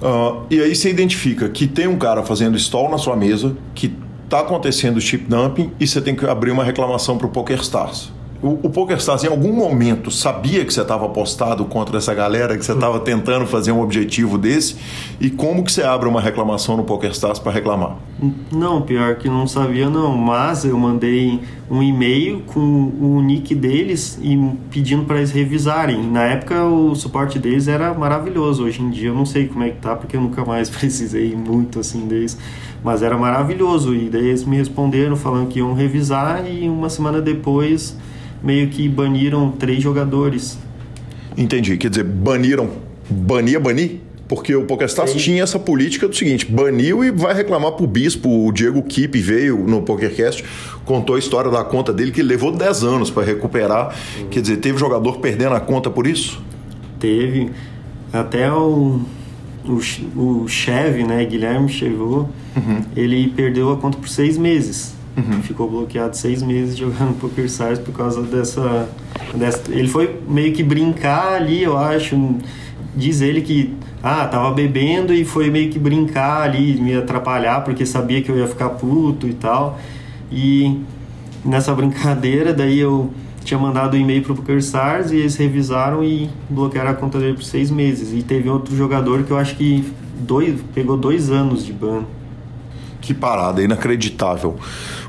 Uh, e aí você identifica que tem um cara fazendo stall na sua mesa, que está acontecendo chip dumping e você tem que abrir uma reclamação para o PokerStars. O, o PokerStars, em algum momento, sabia que você estava apostado contra essa galera, que você estava tentando fazer um objetivo desse? E como que você abre uma reclamação no PokerStars para reclamar? Não, pior que não sabia não, mas eu mandei um e-mail com o nick deles e pedindo para eles revisarem. Na época o suporte deles era maravilhoso, hoje em dia eu não sei como é que tá, porque eu nunca mais [laughs] precisei muito assim deles, mas era maravilhoso. E daí eles me responderam falando que iam revisar e uma semana depois meio que baniram três jogadores. Entendi. Quer dizer, baniram. Bania, banir? Porque o PokerStars tinha essa política do seguinte: baniu e vai reclamar pro bispo. O Diego Kipp veio no PokerCast, contou a história da conta dele, que levou 10 anos para recuperar. Uhum. Quer dizer, teve jogador perdendo a conta por isso? Teve. Até o, o, o né, Guilherme Chevot, uhum. ele perdeu a conta por seis meses. Uhum. Ficou bloqueado seis meses jogando [laughs] Poker Stars por causa dessa, dessa. Ele foi meio que brincar ali, eu acho. Diz ele que ah, tava bebendo e foi meio que brincar ali, me atrapalhar porque sabia que eu ia ficar puto e tal. E nessa brincadeira, daí eu tinha mandado um e-mail pro PokerStars e eles revisaram e bloquearam a conta dele por seis meses. E teve outro jogador que eu acho que dois, pegou dois anos de ban. Que parada, inacreditável.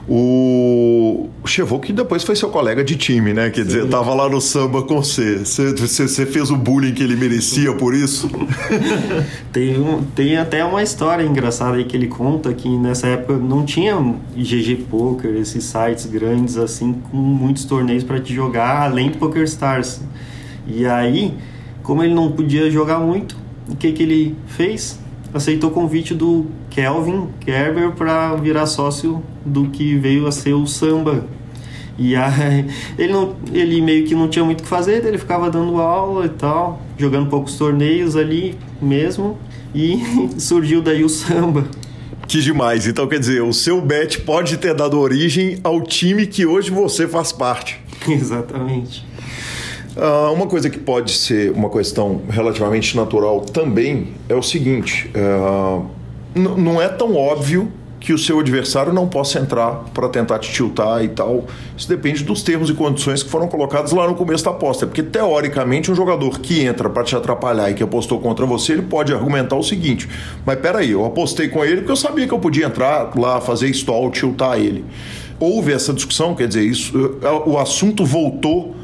O Chevou, que depois foi seu colega de time, né? Quer Sim. dizer, tava lá no samba com você. Você, você fez o bullying que ele merecia por isso? [laughs] tem, um, tem até uma história engraçada aí que ele conta que nessa época não tinha GG Poker, esses sites grandes assim, com muitos torneios para te jogar, além do Poker Stars. E aí, como ele não podia jogar muito, o que, que ele fez? Aceitou o convite do Kelvin Kerber para virar sócio do que veio a ser o samba. E [laughs] aí, ele, não, ele meio que não tinha muito o que fazer, ele ficava dando aula e tal, jogando poucos torneios ali mesmo, e [laughs] surgiu daí o samba. Que demais. Então, quer dizer, o seu bet pode ter dado origem ao time que hoje você faz parte. [laughs] Exatamente. Uh, uma coisa que pode ser uma questão relativamente natural também é o seguinte: uh, não é tão óbvio que o seu adversário não possa entrar para tentar te tiltar e tal. Isso depende dos termos e condições que foram colocados lá no começo da aposta. Porque, teoricamente, um jogador que entra para te atrapalhar e que apostou contra você, ele pode argumentar o seguinte: Mas peraí, eu apostei com ele porque eu sabia que eu podia entrar lá, fazer stall, tiltar ele. Houve essa discussão, quer dizer, isso, o assunto voltou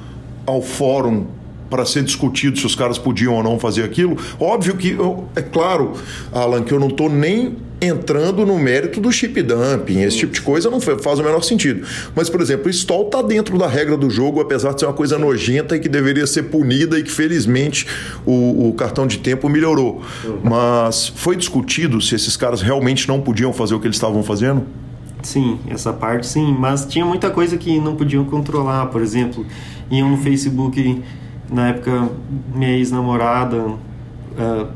ao fórum para ser discutido se os caras podiam ou não fazer aquilo. Óbvio que, eu, é claro, Alan, que eu não estou nem entrando no mérito do chip dumping, esse tipo de coisa não faz o menor sentido. Mas, por exemplo, o stall está dentro da regra do jogo, apesar de ser uma coisa nojenta e que deveria ser punida e que, felizmente, o, o cartão de tempo melhorou. Mas foi discutido se esses caras realmente não podiam fazer o que eles estavam fazendo? Sim, essa parte sim, mas tinha muita coisa que não podiam controlar, por exemplo, iam no Facebook na época minha ex-namorada uh,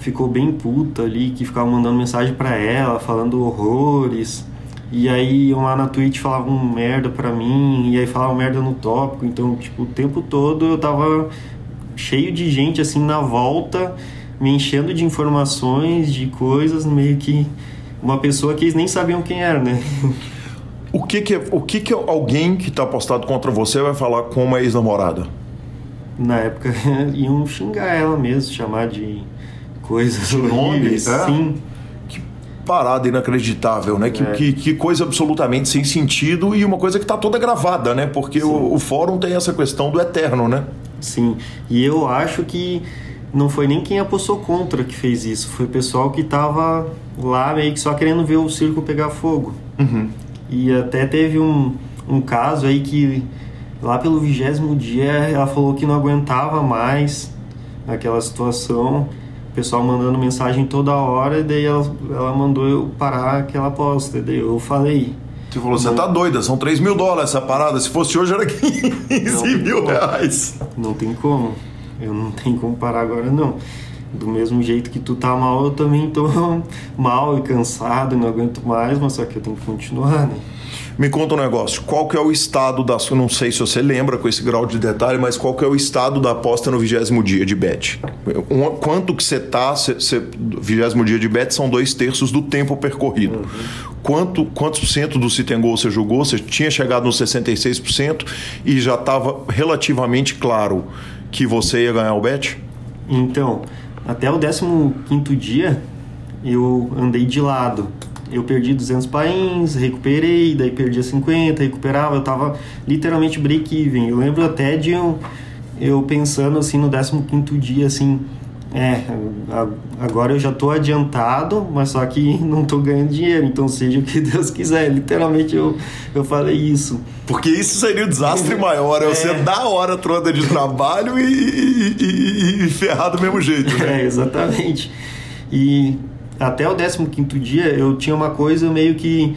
ficou bem puta ali, que ficava mandando mensagem para ela, falando horrores. E aí iam lá na Twitch falavam merda pra mim, e aí falavam merda no tópico. Então, tipo, o tempo todo eu tava cheio de gente assim na volta, me enchendo de informações, de coisas, meio que uma pessoa que eles nem sabiam quem era, né? [laughs] O que que, o que, que alguém que tá postado contra você vai falar com uma ex-namorada? na época [laughs] iam xingar ela mesmo, chamar de coisas horríveis. É? Sim. Que parada inacreditável, né? Que, é. que, que, coisa absolutamente sem sentido e uma coisa que está toda gravada, né? Porque o, o, fórum tem essa questão do eterno, né? Sim. E eu acho que não foi nem quem apostou contra que fez isso, foi o pessoal que estava lá meio que só querendo ver o circo pegar fogo. Uhum. E até teve um, um caso aí que Lá pelo vigésimo dia, ela falou que não aguentava mais aquela situação. O pessoal mandando mensagem toda hora, e daí ela, ela mandou eu parar aquela aposta. E daí eu falei. Você falou, você tá doida, são 3 mil dólares essa parada. Se fosse hoje, era [laughs] 15 mil reais. Não tem como. Eu não tenho como parar agora, não. Do mesmo jeito que tu tá mal, eu também tô [laughs] mal e cansado, não aguento mais, mas só que eu tenho que continuar, né? Me conta um negócio, qual que é o estado da sua, não sei se você lembra com esse grau de detalhe, mas qual que é o estado da aposta no vigésimo dia de bet? Quanto que você tá, vigésimo dia de bet são dois terços do tempo percorrido. Uhum. Quanto, quantos por cento do sit goal você jogou? Você tinha chegado nos 66% e já estava relativamente claro que você ia ganhar o bet? Então, até o 15 dia eu andei de lado eu perdi 200 pains, recuperei, daí perdia 50, recuperava, eu tava literalmente break-even. Eu lembro até de eu, pensando assim no 15 dia, assim, é, agora eu já tô adiantado, mas só que [laughs] não tô ganhando dinheiro, então seja o que Deus quiser. Literalmente eu, eu falei isso. Porque isso seria o desastre [laughs] maior, é, é você dar a hora toda de trabalho e, e, e, e ferrar do mesmo jeito, né? [laughs] É, exatamente. E até o 15 dia eu tinha uma coisa meio que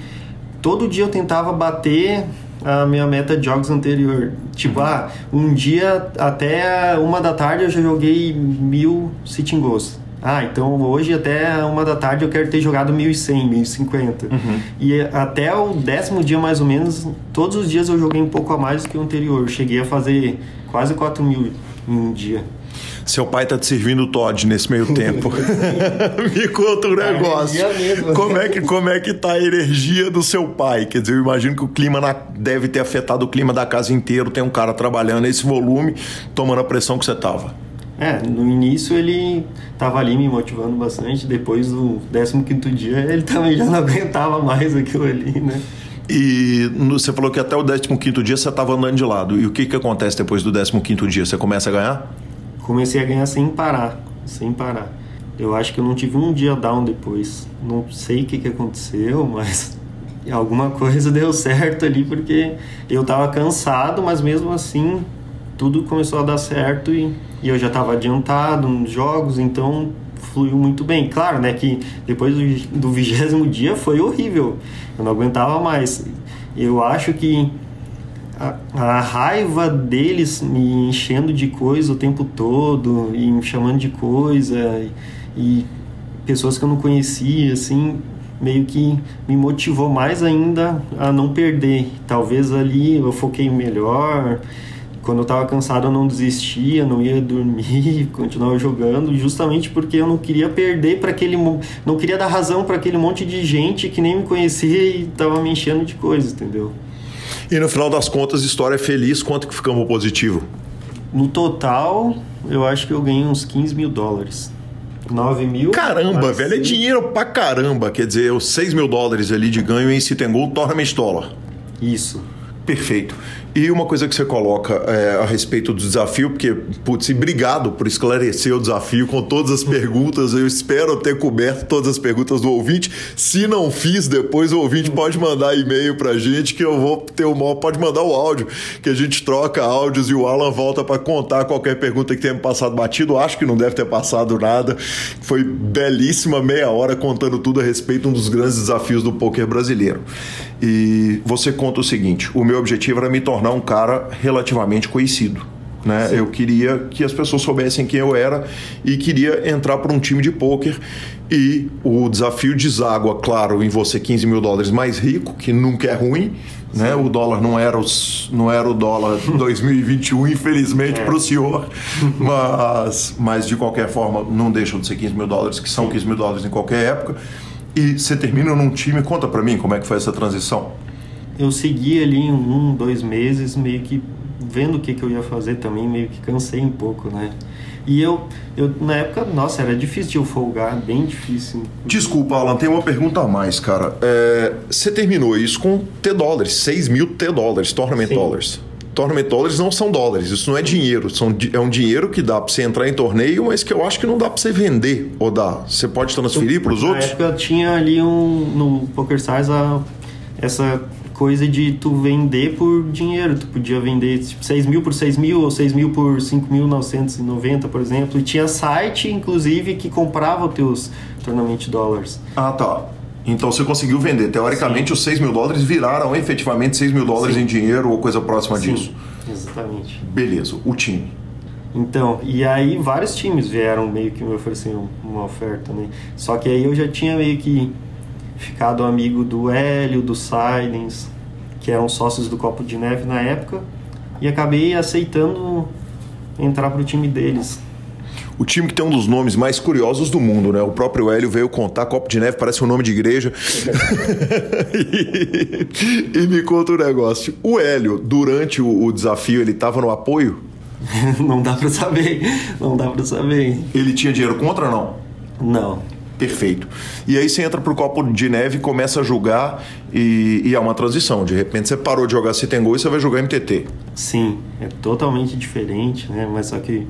todo dia eu tentava bater a minha meta de jogos anterior. Tipo, uhum. ah, um dia até uma da tarde eu já joguei mil sitting goals. Ah, então hoje até uma da tarde eu quero ter jogado 1100, 1050. Uhum. E até o décimo dia mais ou menos, todos os dias eu joguei um pouco a mais do que o anterior. cheguei a fazer quase 4 mil em um dia. Seu pai tá te servindo Todd nesse meio [laughs] tempo. [laughs] Me conta um negócio. Como é, que, como é que tá a energia do seu pai? Quer dizer, eu imagino que o clima na, deve ter afetado o clima da casa inteira. Tem um cara trabalhando nesse volume, tomando a pressão que você tava. É, no início ele tava ali me motivando bastante. Depois do 15 dia ele também já não [laughs] aguentava mais aquilo ali, né? E você falou que até o 15 dia você estava andando de lado. E o que, que acontece depois do 15 dia? Você começa a ganhar? Comecei a ganhar sem parar, sem parar. Eu acho que eu não tive um dia down depois. Não sei o que, que aconteceu, [laughs] mas alguma coisa deu certo ali porque eu tava cansado, mas mesmo assim tudo começou a dar certo e, e eu já estava adiantado nos jogos, então fluiu muito bem. Claro, né, que depois do vigésimo dia foi horrível. Eu não aguentava mais. Eu acho que a, a, raiva deles me enchendo de coisa o tempo todo e me chamando de coisa e, e pessoas que eu não conhecia, assim, meio que me motivou mais ainda a não perder. Talvez ali eu foquei melhor. Quando eu estava cansado eu não desistia, não ia dormir, [laughs] continuava jogando, justamente porque eu não queria perder para aquele, não queria dar razão para aquele monte de gente que nem me conhecia e estava me enchendo de coisa, entendeu? E no final das contas, história é feliz, quanto que ficamos positivo? No total, eu acho que eu ganhei uns 15 mil dólares. 9 mil. Caramba, velho, é dinheiro pra caramba. Quer dizer, os 6 mil dólares ali de ganho em Citengol, tournament dólar. Isso. Perfeito. E uma coisa que você coloca é, a respeito do desafio, porque, putz, obrigado por esclarecer o desafio com todas as perguntas. Eu espero ter coberto todas as perguntas do ouvinte. Se não fiz, depois o ouvinte pode mandar e-mail pra gente que eu vou ter o maior. Pode mandar o áudio, que a gente troca áudios e o Alan volta para contar qualquer pergunta que tenha passado batido. Acho que não deve ter passado nada. Foi belíssima meia hora contando tudo a respeito de um dos grandes desafios do poker brasileiro. E você conta o seguinte: o meu objetivo era me tornar um cara relativamente conhecido. Né? Eu queria que as pessoas soubessem quem eu era e queria entrar para um time de pôquer. E o desafio deságua, claro, em você 15 mil dólares mais rico, que nunca é ruim. Né? O dólar não era, os, não era o dólar [laughs] 2021, infelizmente, é. para o senhor. Mas, mas, de qualquer forma, não deixam de ser 15 mil dólares, que são 15 mil dólares em qualquer época. E você termina num time, conta para mim como é que foi essa transição. Eu segui ali um, dois meses, meio que vendo o que, que eu ia fazer também, meio que cansei um pouco, né? E eu, eu, na época, nossa, era difícil de eu folgar, bem difícil. Desculpa, Alan, tem uma pergunta a mais, cara. É, você terminou isso com T dólares, 6 mil T dólares, Tournament Sim. dólares. Tournament dólares não são dólares, isso não é dinheiro. São, é um dinheiro que dá para você entrar em torneio, mas que eu acho que não dá para você vender ou dá. Você pode transferir para os outros? Na época tinha ali um, no PokerStars a, essa coisa de tu vender por dinheiro. Tu podia vender tipo, 6 mil por 6 mil ou 6 mil por 5.990, por exemplo. E tinha site, inclusive, que comprava os teus Tournament dólares. Ah, tá. Então você conseguiu vender. Teoricamente, Sim. os 6 mil dólares viraram efetivamente 6 mil dólares Sim. em dinheiro ou coisa próxima Sim, disso. Exatamente. Beleza, o time. Então, e aí vários times vieram meio que me oferecer uma oferta, né? Só que aí eu já tinha meio que ficado amigo do Hélio, do Silence, que eram sócios do Copo de Neve na época, e acabei aceitando entrar para o time deles. O time que tem um dos nomes mais curiosos do mundo, né? O próprio Hélio veio contar, Copo de Neve parece um nome de igreja. [laughs] e, e, me conta um negócio. O Hélio, durante o, o desafio, ele estava no apoio? [laughs] não dá para saber, não dá para saber. Ele tinha dinheiro contra ou não? Não perfeito. E aí você entra pro copo de neve e começa a jogar e, e é uma transição. De repente você parou de jogar Citengol e você vai jogar MTT. Sim, é totalmente diferente, né? Mas só que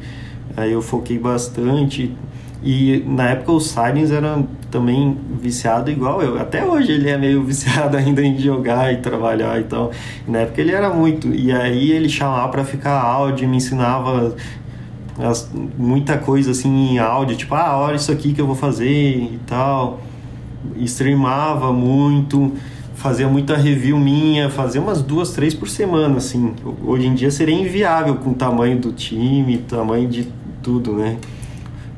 aí eu foquei bastante. E na época o Silence era também viciado igual eu. Até hoje ele é meio [laughs] viciado ainda em jogar e trabalhar e tal. Na época ele era muito. E aí ele chamava para ficar áudio, me ensinava as, muita coisa assim em áudio, tipo, ah, olha isso aqui que eu vou fazer e tal. Streamava muito, fazia muita review minha, fazia umas duas, três por semana, assim. Hoje em dia seria inviável com o tamanho do time, tamanho de tudo, né?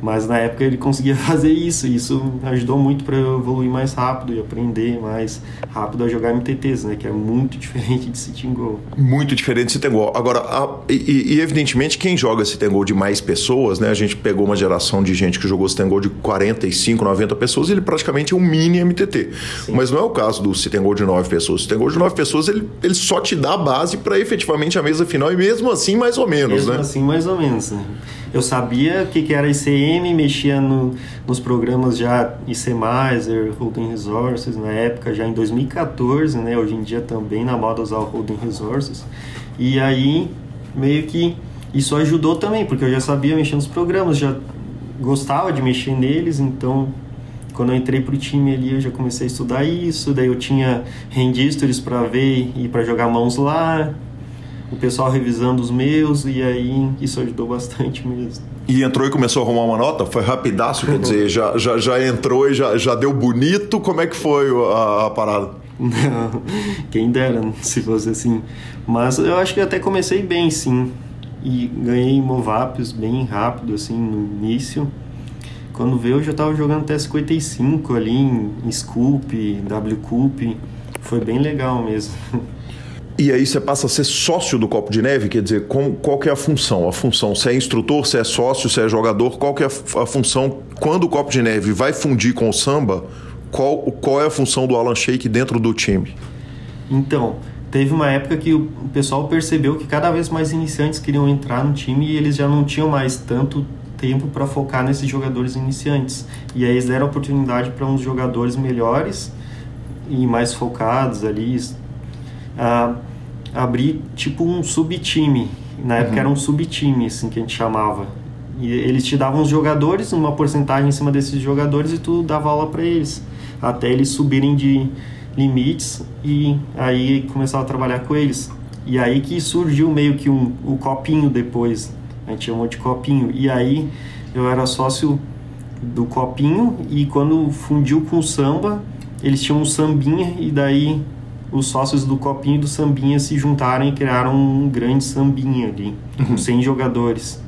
Mas na época ele conseguia [laughs] fazer isso, e isso ajudou muito para eu evoluir mais rápido e aprender mais rápido a jogar MTTs, né? Que é muito [laughs] diferente de Sitting Goal. Muito diferente de Sitting Goal. Agora, a, e, e, evidentemente quem joga Sitting Goal de mais pessoas, né? A gente pegou uma geração de gente que jogou Sitting Goal de 45, 90 pessoas, ele praticamente é um mini MTT. Sim. Mas não é o caso do Sitting Goal de 9 pessoas. O Sitting Goal de 9 pessoas, ele, ele só te dá a base para efetivamente a mesa final, e mesmo assim, mais ou menos, mesmo né? Mesmo assim, mais ou menos, né? Eu sabia o que, que era ICM, mexia no, nos programas já ICMizer, Holding Resources, na época, já em 2014, né? Hoje em dia também na moda usar o Holding Resources. E aí, meio que isso ajudou também, porque eu já sabia mexer nos programas, já gostava de mexer neles, então quando eu entrei pro time ali eu já comecei a estudar isso, daí eu tinha registros para ver e para jogar mãos lá, o pessoal revisando os meus e aí isso ajudou bastante mesmo. E entrou e começou a arrumar uma nota? Foi rapidaço, quer dizer, já, já, já entrou e já, já deu bonito? Como é que foi a, a parada? Não, quem dera se fosse assim. Mas eu acho que até comecei bem, sim. E ganhei Movapios bem rápido, assim, no início. Quando veio, eu já estava jogando até 55 ali em, Scoop, W Foi bem legal mesmo. E aí você passa a ser sócio do Copo de Neve, quer dizer, com, qual que é a função? A função, se é instrutor, se é sócio, se é jogador, qual que é a, a função? Quando o Copo de Neve vai fundir com o samba, qual, qual é a função do Alan Shake dentro do time? Então, teve uma época que o pessoal percebeu que cada vez mais iniciantes queriam entrar no time e eles já não tinham mais tanto tempo para focar nesses jogadores iniciantes. E aí eles deram oportunidade para uns jogadores melhores e mais focados ali, a, abrir tipo um subtime. Na época Uhum. era um subtime, assim, que a gente chamava. E eles te davam os jogadores, uma porcentagem em cima desses jogadores e tu dava aula para eles. Até eles subirem de limites e aí começava a trabalhar com eles. E aí que surgiu meio que um, o copinho depois. A gente chamou de copinho. E aí eu era sócio do copinho e quando fundiu com o samba, eles tinham um sambinha e daí os sócios do copinho e do sambinha se juntaram e criaram um grande sambinha ali, com 100 jogadores.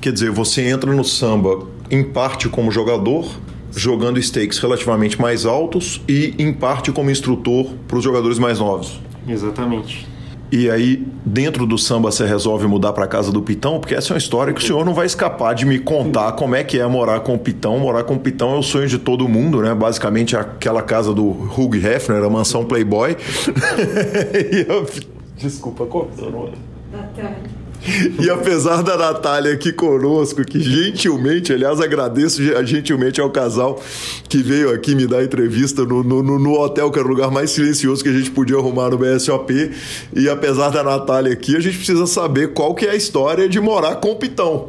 Quer dizer, você entra no samba em parte como jogador, jogando stakes relativamente mais altos e em parte como instrutor para os jogadores mais novos. Exatamente. E aí, dentro do samba, você resolve mudar para casa do Pitão? Porque essa é uma história que o senhor não vai escapar de me contar como é que é morar com o Pitão. Morar com o Pitão é o sonho de todo mundo, né? Basicamente, é aquela casa do Hugh Hefner, a mansão Playboy. [laughs] E eu- Desculpa, cortando. E apesar da Natália aqui conosco, que gentilmente, aliás, agradeço gentilmente ao casal que veio aqui me dar entrevista no, no, no hotel, que era o lugar mais silencioso que a gente podia arrumar no BSOP. E apesar da Natália aqui, a gente precisa saber qual que é a história de morar com o Pitão.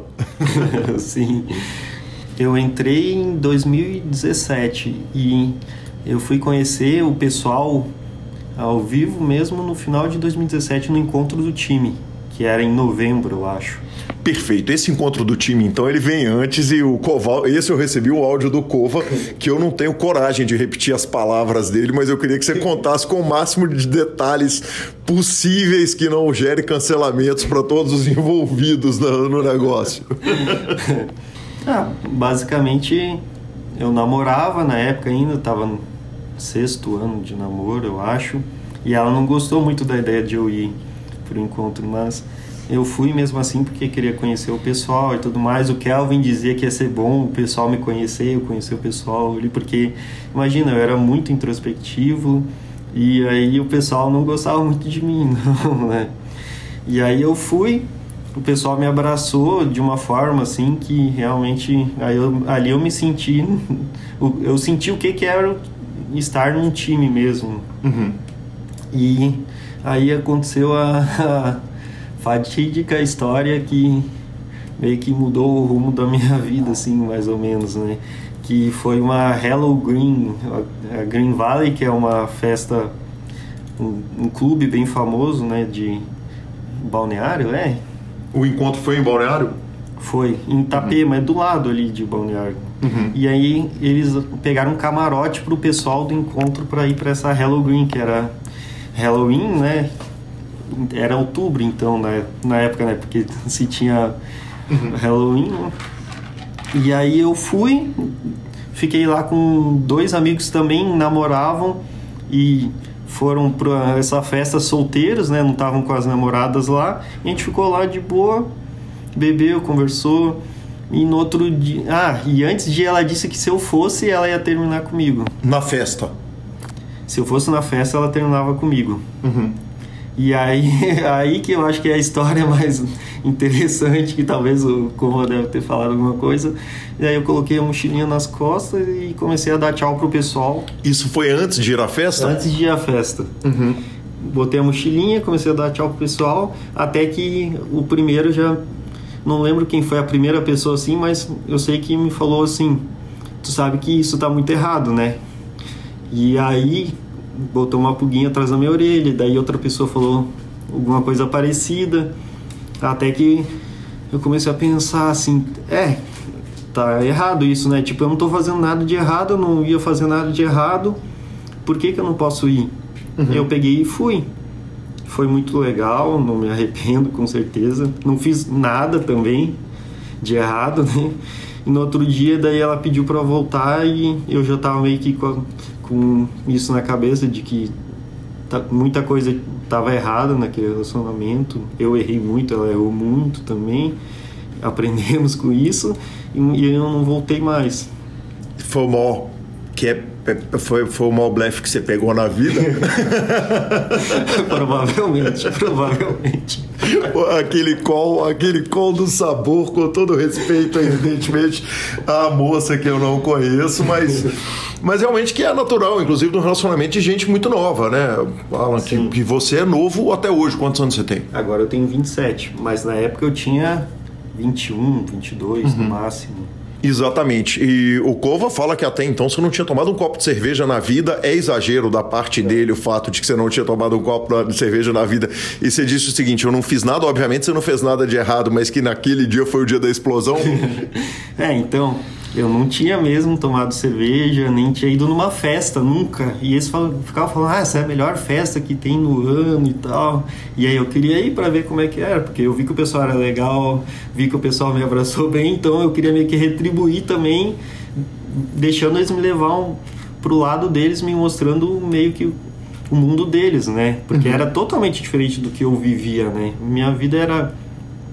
[laughs] Sim. Eu entrei em 2017 e eu fui conhecer o pessoal ao vivo mesmo no final de 2017 no encontro do time, que era em novembro, eu acho. Perfeito. Esse encontro do time, então, ele vem antes e o Koval. Esse eu recebi o áudio do Kova, que eu não tenho coragem de repetir as palavras dele, mas eu queria que você contasse com o máximo de detalhes possíveis que não gere cancelamentos para todos os envolvidos no, negócio. [laughs] Ah, basicamente eu namorava na época ainda, estava no sexto ano de namoro, eu acho, e ela não gostou muito da ideia de eu ir pro encontro, mas eu fui mesmo assim porque queria conhecer o pessoal e tudo mais. O Kelvin dizia que ia ser bom o pessoal me conhecer, eu conhecer o pessoal ali, porque imagina, eu era muito introspectivo e aí o pessoal não gostava muito de mim, [laughs] não, né? E aí eu fui, o pessoal me abraçou de uma forma assim que realmente aí eu, ali eu me senti [laughs] eu senti o que que era estar num time mesmo Uhum. e aí aconteceu a, a fatídica história que meio que mudou o rumo da minha [laughs] vida assim mais ou menos né que foi uma Hello Green a- Green Valley que é uma festa um, um clube bem famoso né de balneário é O encontro foi em Balneário? foi, em Itapema, é do lado ali de Balneário. E aí eles pegaram um camarote pro pessoal do encontro para ir para essa Halloween, que era Halloween, né? Era outubro então, né? na época, né? Porque [laughs] se tinha Halloween, né? E aí eu fui, fiquei lá com dois amigos também namoravam e foram para essa festa solteiros, né? Não estavam com as namoradas lá. E a gente ficou lá de boa, bebeu, conversou. E no outro dia. Ah, e antes de ela disse que se eu fosse, ela ia terminar comigo. Na festa. Se eu fosse na festa, ela terminava comigo. E aí, [laughs] aí que eu acho que é a história [laughs] mais interessante, que talvez o Corra deve ter falado alguma coisa. E aí eu coloquei a mochilinha nas costas e comecei a dar tchau pro pessoal Isso foi antes de ir à festa? antes de ir à festa. Botei a mochilinha, comecei a dar tchau pro pessoal, até que o primeiro já. Não lembro quem foi a primeira pessoa assim, mas eu sei que me falou assim: Tu sabe que isso tá muito errado, né? E aí botou uma pulguinha atrás da minha orelha, daí outra pessoa falou alguma coisa parecida, até que eu comecei a pensar assim: É, tá errado isso, né? Tipo, eu não tô fazendo nada de errado, eu não ia fazer nada de errado, por que, que eu não posso ir? Eu peguei e fui. Foi muito legal, não me arrependo com certeza. Não fiz nada também de errado, né? E no outro dia, daí ela pediu para voltar e eu já tava meio que com, a- com isso na cabeça de que tá- muita coisa tava errada naquele relacionamento. Eu errei muito, ela errou muito também. Aprendemos [laughs] com isso e, e eu não voltei mais. Foi o maior. Que é, foi, foi o maior blefe que você pegou na vida? [laughs] [laughs] provavelmente, provavelmente. [laughs] aquele call, aquele call do sabor, com todo respeito, evidentemente, à moça que eu não conheço, mas, mas realmente que é natural, inclusive, no relacionamento de gente muito nova, né? Alan, que, que, você é novo até hoje. Quantos anos você tem? Agora eu tenho 27, mas na época eu tinha 21, 22 uhum. no máximo. Exatamente. E o Cova fala que até então você não tinha tomado um copo de cerveja na vida. É exagero da parte é. dele o fato de que você não tinha tomado um copo de cerveja na vida. E você disse o seguinte: eu não fiz nada, obviamente você não fez nada de errado, mas que naquele dia foi o dia da explosão. [laughs] é, então. Eu não tinha mesmo tomado cerveja, nem tinha ido numa festa, nunca. E eles ficavam falando, ah, essa é a melhor festa que tem no ano e tal. E aí eu queria ir para ver como é que era, porque eu vi que o pessoal era legal, vi que o pessoal me abraçou bem, então eu queria meio que retribuir também, deixando eles me levar um, pro lado deles, me mostrando meio que o mundo deles, né? Porque uhum. era totalmente diferente do que eu vivia, né? Minha vida era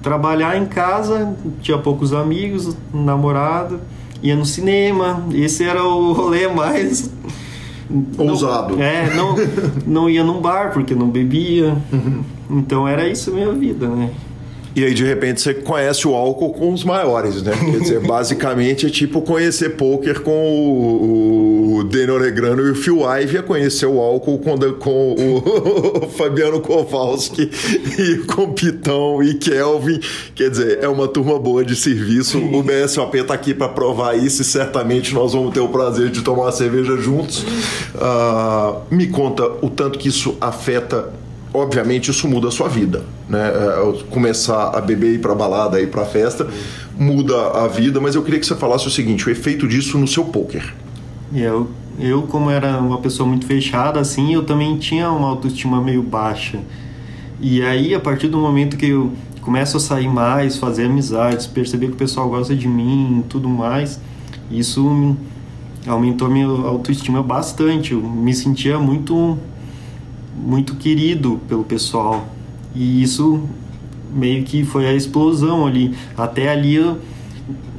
trabalhar em casa, tinha poucos amigos, namorado ia no cinema, esse era o rolê mais ousado. Não, é, não, não ia num bar porque não bebia. Uhum. Então era isso a minha vida, né? E aí, de repente, você conhece o álcool com os maiores, né? Quer dizer, [laughs] basicamente é tipo conhecer poker com o, o Daniel Negrano e o Phil Ivey é conhecer o álcool com, com o [laughs] Fabiano Kowalski e com o Pitão e Kelvin. Quer dizer, é uma turma boa de serviço. O BSOP tá aqui para provar isso e certamente nós vamos ter o prazer de tomar uma cerveja juntos. Uh, me conta o tanto que isso afeta obviamente isso muda a sua vida, né? É, começar a beber, ir para balada, ir para festa, muda a vida, mas eu queria que você falasse o seguinte, o efeito disso no seu poker. Eu, eu como era uma pessoa muito fechada assim, eu também tinha uma autoestima meio baixa. E aí, a partir do momento que eu começo a sair mais, fazer amizades, perceber que o pessoal gosta de mim, tudo mais, isso aumentou a minha autoestima bastante. Eu me sentia muito muito querido pelo pessoal. E isso meio que foi a explosão ali. Até ali eu,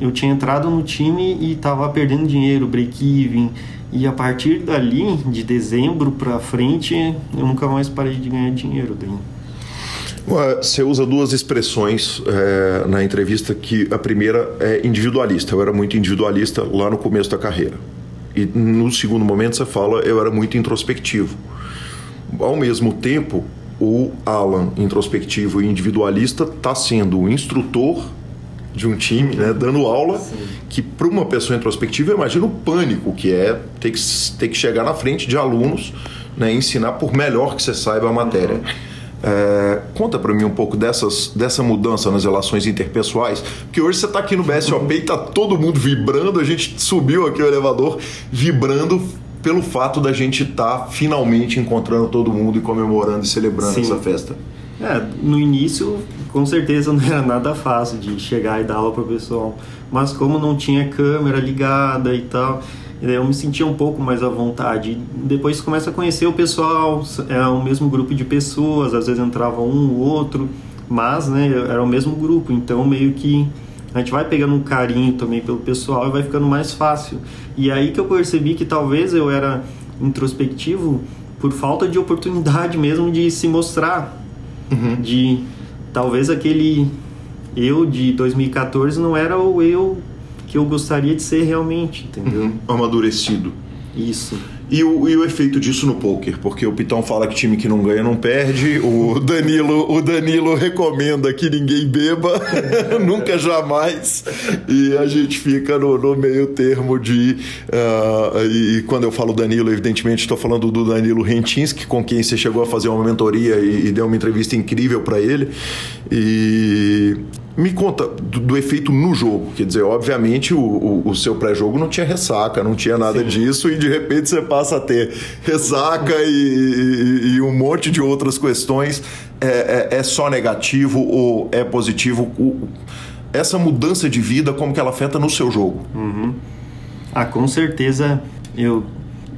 eu tinha entrado no time e estava perdendo dinheiro, break-even. E a partir dali, de dezembro para frente, eu nunca mais parei de ganhar dinheiro daí. Você usa duas expressões é, na entrevista que a primeira é individualista. Eu era muito individualista lá no começo da carreira. E no segundo momento você fala eu era muito introspectivo. Ao mesmo tempo, o Alan, introspectivo e individualista, está sendo o instrutor de um time, né, dando aula, Sim. que para uma pessoa introspectiva, eu imagino o pânico que é ter que, ter que chegar na frente de alunos, né, ensinar por melhor que você saiba a matéria. Uhum. É, conta para mim um pouco dessas, dessa mudança nas relações interpessoais, porque hoje você está aqui no BSOP e está todo mundo vibrando, a gente subiu aqui o elevador vibrando pelo fato da gente estar tá finalmente encontrando todo mundo e comemorando e celebrando Sim. essa festa. É, no início, com certeza [laughs] não era nada fácil de chegar e dar aula para o pessoal, mas como não tinha câmera ligada e tal, eu me sentia um pouco mais à vontade. Depois começa a conhecer o pessoal, é o mesmo grupo de pessoas, às vezes entrava um ou outro, mas né, era o mesmo grupo, então meio que a gente vai pegando um carinho também pelo pessoal e vai ficando mais fácil. E aí que eu percebi que talvez eu era introspectivo por falta de oportunidade [laughs] mesmo de se mostrar. Uhum. De talvez aquele eu de 2014 não era o eu que eu gostaria de ser realmente, entendeu? Uhum. Amadurecido. Isso. E o, e o efeito disso no poker, porque o Pitão fala que time que não ganha não perde, o Danilo, o Danilo recomenda que ninguém beba, [laughs] nunca jamais, e a gente fica no, no meio termo de. Uh, e quando eu falo Danilo, evidentemente estou falando do Danilo Rentinski, com quem você chegou a fazer uma mentoria e, e deu uma entrevista incrível para ele. E me conta do, do, efeito no jogo. Quer dizer, obviamente o, o, o seu pré-jogo não tinha ressaca, não tinha nada Sim. disso, e de repente você passa a ter ressaca e, e, e um monte de outras questões. É, é, é, só negativo ou é positivo? O, essa mudança de vida, como que ela afeta no seu jogo? Uhum. Ah, com certeza eu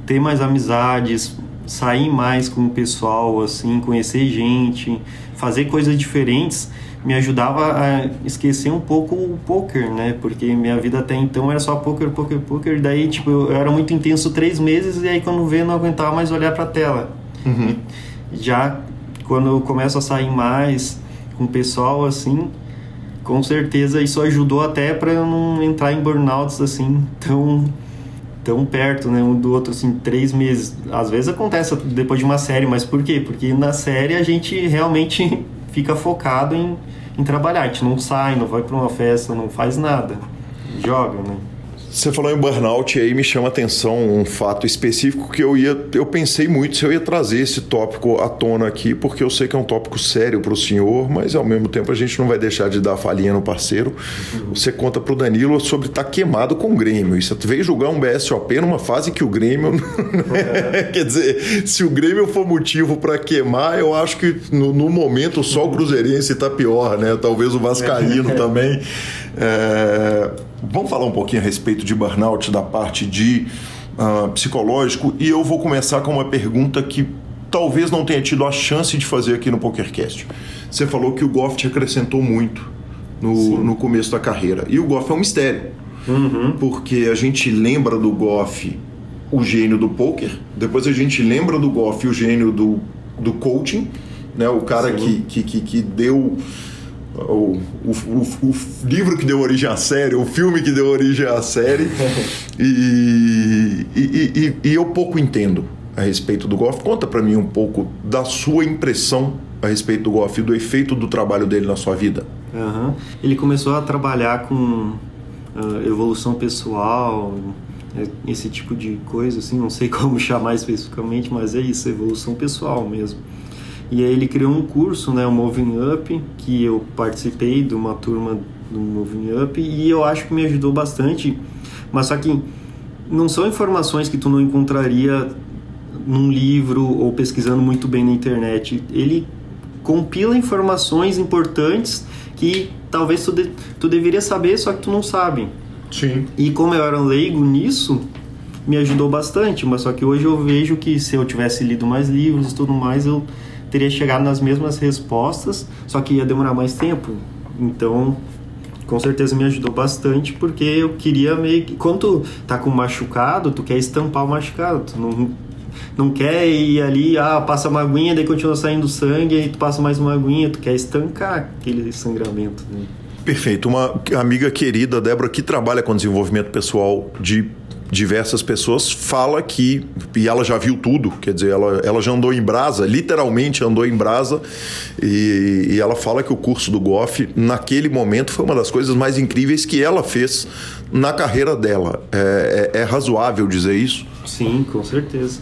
ter mais amizades, sair mais com o pessoal, assim, conhecer gente, fazer coisas diferentes me ajudava a esquecer um pouco o poker, né? Porque minha vida até então era só poker, poker, poker. Daí, tipo, eu era muito intenso três meses e aí quando vê, não aguentava mais olhar para a tela. Uhum. Já quando eu começo a sair mais, com o pessoal assim, com certeza isso ajudou até para eu não entrar em burnouts assim [laughs] tão tão perto, né, um do outro assim, três meses. Às vezes acontece depois de uma série, mas por quê? Porque na série a gente realmente fica focado em, em trabalhar. A gente não sai, não vai para uma festa, não faz nada, joga, né? Você falou em burnout e aí me chama a atenção um fato específico que eu ia, eu pensei muito se eu ia trazer esse tópico à tona aqui, porque eu sei que é um tópico sério para o senhor, mas ao mesmo tempo a gente não vai deixar de dar falhinha no parceiro. Você conta para o Danilo sobre estar tá queimado com o Grêmio. E você veio julgar um BSOP numa fase que o Grêmio. [laughs] Quer dizer, se o Grêmio for motivo para queimar, eu acho que no, no momento só o Cruzeirense está pior, né? Talvez o Vascaíno também. É... Vamos falar um pouquinho a respeito de burnout da parte de uh, psicológico e eu vou começar com uma pergunta que talvez não tenha tido a chance de fazer aqui no PokerCast. Você falou que o Goff te acrescentou muito no, no começo da carreira e o Goff é um mistério, uhum. porque a gente lembra do Goff o gênio do poker, depois a gente lembra do Goff o gênio do, do coaching, né? o cara que, que, que, que deu o, o, o, o, livro que deu origem à série, o filme que deu origem à série. [laughs] e, e, e, e, eu pouco entendo a respeito do Goff. Conta para mim um pouco da sua impressão a respeito do Goff e do efeito do trabalho dele na sua vida. Uhum. Ele começou a trabalhar com uh, evolução pessoal, né, esse tipo de coisa, assim, não sei [laughs] como chamar especificamente, mas é isso, evolução pessoal mesmo. E aí ele criou um curso, né, o Moving Up, que eu participei de uma turma do Moving Up e eu acho que me ajudou bastante. Mas só que não são informações que tu não encontraria num livro ou pesquisando muito bem na internet. Ele compila informações importantes que talvez tu, de, tu deveria saber, só que tu não sabe. Sim. E como eu era leigo nisso, me ajudou bastante, mas só que hoje eu vejo que se eu tivesse lido mais livros e tudo mais, eu teria chegado nas mesmas respostas, só que ia demorar mais tempo. Então, com certeza me ajudou bastante, porque eu queria meio que. Quando tu tá com machucado, tu quer estampar o machucado, tu não, não quer ir ali, ah, passa uma aguinha, daí continua saindo sangue, aí tu passa mais uma aguinha, tu quer estancar aquele sangramento. Né? Perfeito. Uma amiga querida, Débora, que trabalha com desenvolvimento pessoal de diversas pessoas, fala que, e ela já viu tudo, quer dizer, ela, ela já andou em brasa, literalmente andou em brasa, e, e ela fala que o curso do Goff, naquele momento, foi uma das coisas mais incríveis que ela fez na carreira dela. É, é, é razoável dizer isso? Sim, com certeza.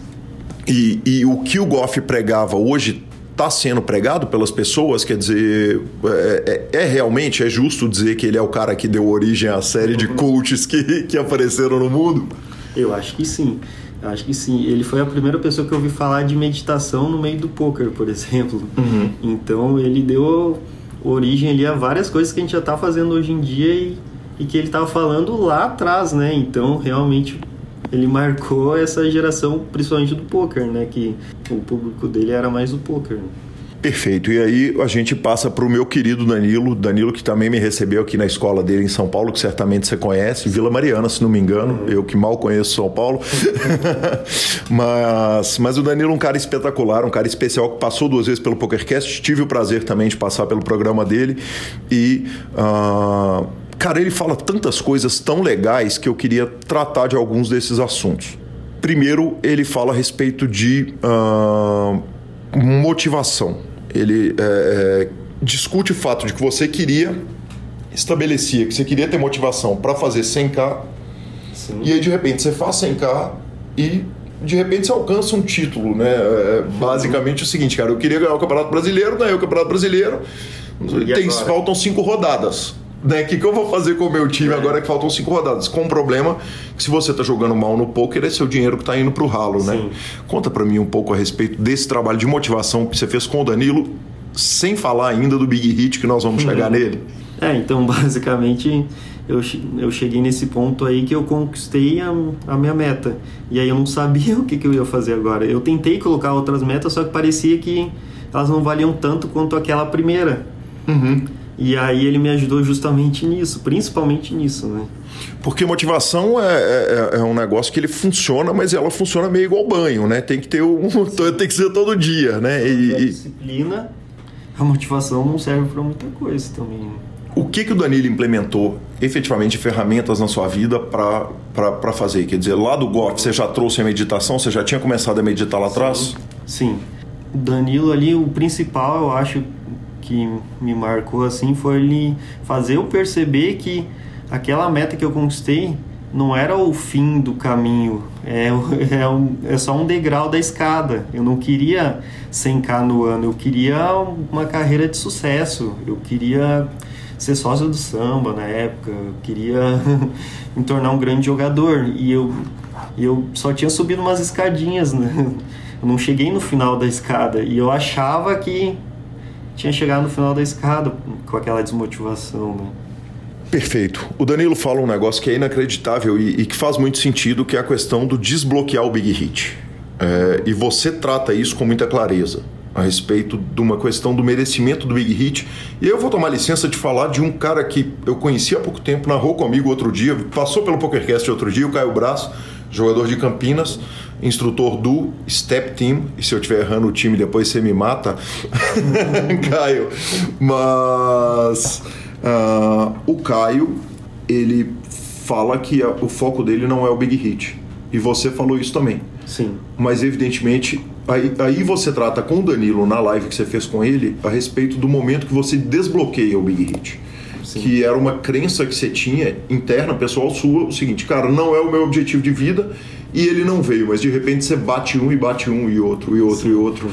E, e o que o Goff pregava hoje está sendo pregado pelas pessoas? Quer dizer, é, é, é, realmente, é justo dizer que ele é o cara que deu origem à série de coaches que, que apareceram no mundo? Eu acho que sim. Acho que sim. Ele foi a primeira pessoa que eu ouvi falar de meditação no meio do poker, por exemplo. Uhum. Então ele deu origem ali a várias coisas que a gente já está fazendo hoje em dia e, e que ele estava falando lá atrás, né? Então realmente ele marcou essa geração, principalmente do poker, né? Que o público dele era mais o poker. Perfeito. E aí a gente passa para o meu querido Danilo, Danilo que também me recebeu aqui na escola dele em São Paulo, que certamente você conhece, Vila Mariana, se não me engano, uhum. eu que mal conheço São Paulo. [laughs] mas, mas o Danilo é um cara espetacular, um cara especial que passou duas vezes pelo PokerCast, tive o prazer também de passar pelo programa dele e... Uh, Cara, ele fala tantas coisas tão legais que eu queria tratar de alguns desses assuntos. Primeiro, ele fala a respeito de uh, motivação. Ele é, é, discute o fato de que você queria, estabelecia que você queria ter motivação para fazer 100k, Sim. e aí de repente você faz 100k e de repente você alcança um título, né? É, basicamente o seguinte, cara, eu queria ganhar o Campeonato Brasileiro, ganhei o Campeonato Brasileiro, tem, faltam cinco rodadas né? O que, que eu vou fazer com o meu time é. agora que faltam cinco rodadas? Com um problema que se você está jogando mal no poker, é seu dinheiro que está indo para o ralo, né? Conta para mim um pouco a respeito desse trabalho de motivação que você fez com o Danilo, sem falar ainda do Big Hit que nós vamos chegar uhum. nele. É, então [laughs] basicamente eu, eu cheguei nesse ponto aí que eu conquistei a, a minha meta. E aí eu não sabia [laughs] o que, que eu ia fazer agora. Eu tentei colocar outras metas, só que parecia que elas não valiam tanto quanto aquela primeira. Uhum. E aí ele me ajudou justamente nisso, principalmente nisso, né? Porque motivação é, é, é, um negócio que ele funciona, mas ela funciona meio igual banho, né? Tem que ter um, [laughs] tem que ser todo dia, né? E, e... disciplina a motivação não serve para muita coisa também. Né? O que, que o Danilo implementou efetivamente ferramentas na sua vida para fazer? Quer dizer, lá do golfe você já trouxe a meditação? Você já tinha começado a meditar lá atrás? Sim. O Danilo ali, o principal eu acho que me marcou assim foi ele fazer eu perceber que aquela meta que eu conquistei não era o fim do caminho, é, [laughs] é, um, é só um degrau da escada. Eu não queria 100k no ano, eu queria uma carreira de sucesso, eu queria ser sócio do samba na época, eu queria [laughs] me tornar um grande jogador e eu, eu só tinha subido umas escadinhas, né? Eu não cheguei no final da escada e eu achava que tinha chegado no final da escada com aquela desmotivação. Né? Perfeito. O Danilo fala um negócio que é inacreditável e, e, que faz muito sentido, que é a questão do desbloquear o Big Hit. É, e você trata isso com muita clareza a respeito de uma questão do merecimento do Big Hit. E eu vou tomar licença de falar de um cara que eu conheci há pouco tempo, narrou comigo outro dia, passou pelo PokerCast outro dia, o Caio Braço, jogador de Campinas, instrutor do Step Team. E se eu estiver errando o time, depois você me mata, [laughs] Caio. Mas Uh, o Caio, ele fala que a, o foco dele não é o big hit. E você falou isso também. Sim. Mas, evidentemente, aí, aí você trata com o Danilo, na live que você fez com ele, a respeito do momento que você desbloqueia o big hit. Sim. Que era uma crença que você tinha interna, pessoal sua, o seguinte, cara, não é o meu objetivo de vida e ele não veio, mas de repente você bate um e bate um e outro e outro Sim. e outro.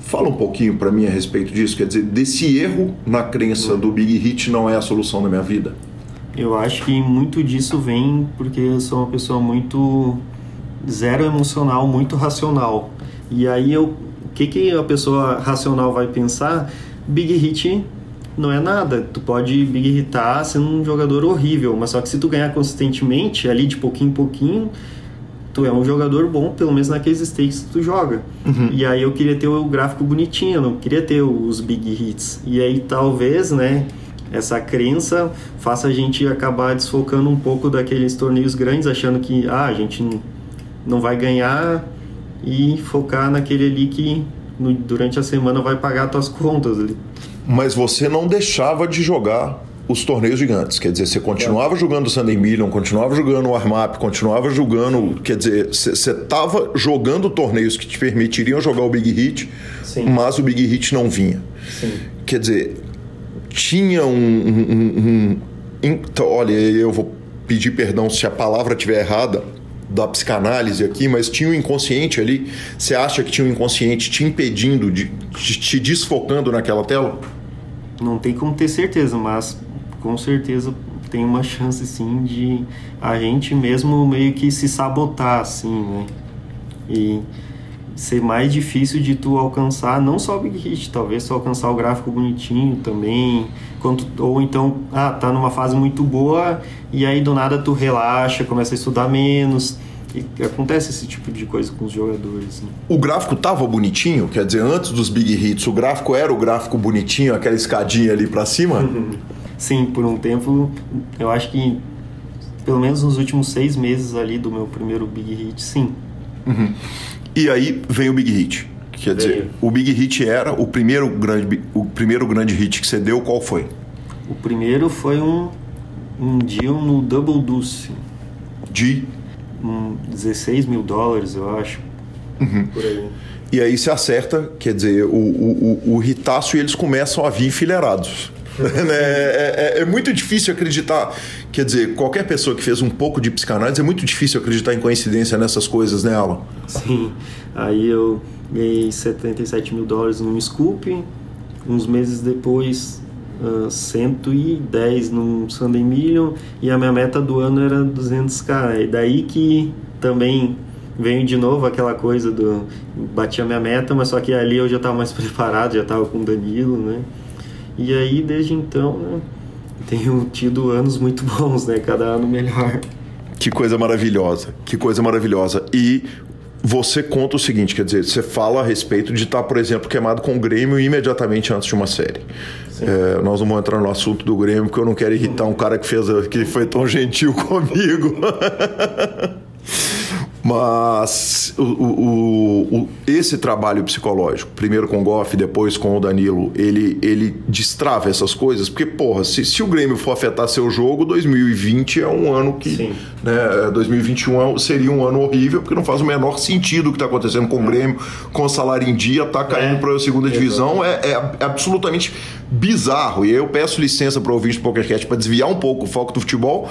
Fala um pouquinho para mim a respeito disso, quer dizer, desse erro na crença do Big Hit não é a solução da minha vida. Eu acho que muito disso vem porque eu sou uma pessoa muito zero emocional, muito racional. E aí eu, o que que a pessoa racional vai pensar? Big Hit não é nada. Tu pode big hitar sendo um jogador horrível, mas só que se tu ganhar consistentemente, ali de pouquinho em pouquinho, tu é um jogador bom, pelo menos naqueles stakes que tu joga. Uhum. E aí eu queria ter o gráfico bonitinho, eu não queria ter os big hits. E aí talvez, né, essa crença faça a gente acabar desfocando um pouco daqueles torneios grandes, achando que ah, a gente não vai ganhar e focar naquele ali que no, durante a semana vai pagar tuas contas ali. Mas você não deixava de jogar os torneios gigantes. Quer dizer, você continuava é. jogando o Sunday Million, continuava jogando o Armap, continuava jogando. Quer dizer, você estava jogando torneios que te permitiriam jogar o Big Hit, Sim. mas o Big Hit não vinha. Sim. Quer dizer, tinha um, um, um, então, olha, eu vou pedir perdão se a palavra estiver errada da psicanálise aqui, mas tinha um inconsciente ali. Você acha que tinha um inconsciente te impedindo, de te desfocando naquela tela? Não tem como ter certeza, mas com certeza tem uma chance sim de a gente mesmo meio que se sabotar assim, né? E ser mais difícil de tu alcançar não só o Big Hit, talvez tu alcançar o gráfico bonitinho também, quanto, ou então, ah, tá numa fase muito boa e aí do nada tu relaxa, começa a estudar menos, e acontece esse tipo de coisa com os jogadores. Né? O gráfico tava bonitinho, quer dizer, antes dos big hits, o gráfico era o gráfico bonitinho, aquela escadinha ali para cima? [laughs] Sim, por um tempo, eu acho que pelo menos nos últimos seis meses ali do meu primeiro Big Hit, sim. Uhum. E aí vem o Big Hit. Quer Veio. dizer, o Big Hit era o primeiro grande, o primeiro grande hit que você deu, qual foi? O primeiro foi um, um dia no Double Deuce. De? Um 16 mil dólares, eu acho. Uhum. Por aí. E aí você acerta, quer dizer, o, o, o, o ritaço e eles começam a vir enfileirados. Né? [laughs] é, é, é, muito difícil acreditar. Quer dizer, qualquer pessoa que fez um pouco de psicanálise é muito difícil acreditar em coincidência nessas coisas, né, Alan? Sim. Aí eu ganhei 77 mil dólares num Scoop. Uns meses depois, uh, 110 num Sunday Million. E a minha meta do ano era 200k. E daí que também veio de novo aquela coisa do bati a minha meta, mas só que ali eu já estava mais [laughs] preparado, já estava com o Danilo, né? E aí, desde então, né, tenho tido anos muito [laughs] bons, né? Cada ano melhor. Que coisa maravilhosa, que coisa maravilhosa. E você conta o seguinte, quer dizer, você fala a respeito de estar, por exemplo, queimado com o Grêmio imediatamente antes de uma série. É, nós não vamos entrar no assunto do Grêmio, porque eu não quero irritar um cara que fez que foi tão gentil [laughs] comigo. [laughs] Mas o, o, o, esse trabalho psicológico, primeiro com o Goff, depois com o Danilo, ele, ele destrava essas coisas, porque, porra, se, se o Grêmio for afetar seu jogo, 2020 é um ano que. Sim. Né, 2021 é seria um ano horrível, porque não faz o menor sentido o que está acontecendo com o Grêmio, com o salário em dia, tá caindo é, para a segunda divisão, é, é, é, absolutamente bizarro. E eu peço licença para o ouvinte do PokerCast para desviar um pouco o foco do futebol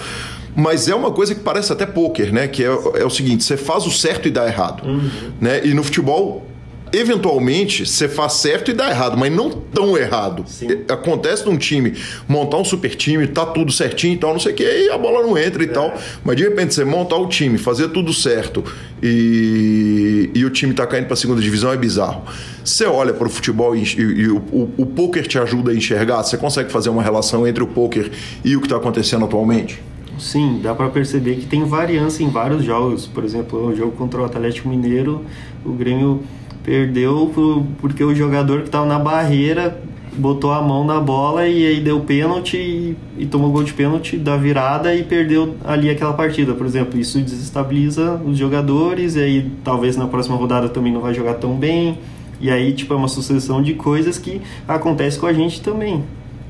mas é uma coisa que parece até pôquer, né? Que é, é, o seguinte: você faz o certo e dá errado. Uhum. Né? E no futebol, eventualmente, você faz certo e dá errado, mas não tão errado. Sim. Acontece num time montar um super time, tá tudo certinho e tal, não sei o que, e a bola não entra e é. tal. Mas de repente você montar o time, fazer tudo certo e, e o time tá caindo pra segunda divisão é bizarro. Você olha para o futebol e, e, e o, o, o poker te ajuda a enxergar, você consegue fazer uma relação entre o poker e o que está acontecendo atualmente? Sim, dá para perceber que tem variância em vários jogos. Por exemplo, o jogo contra o Atlético Mineiro, o Grêmio perdeu porque o jogador que estava na barreira botou a mão na bola e aí deu pênalti e, e tomou gol de pênalti da virada e perdeu ali aquela partida. Por exemplo, isso desestabiliza os jogadores e aí talvez na próxima rodada também não vai jogar tão bem. E aí, tipo, é uma sucessão de coisas que acontece com a gente também.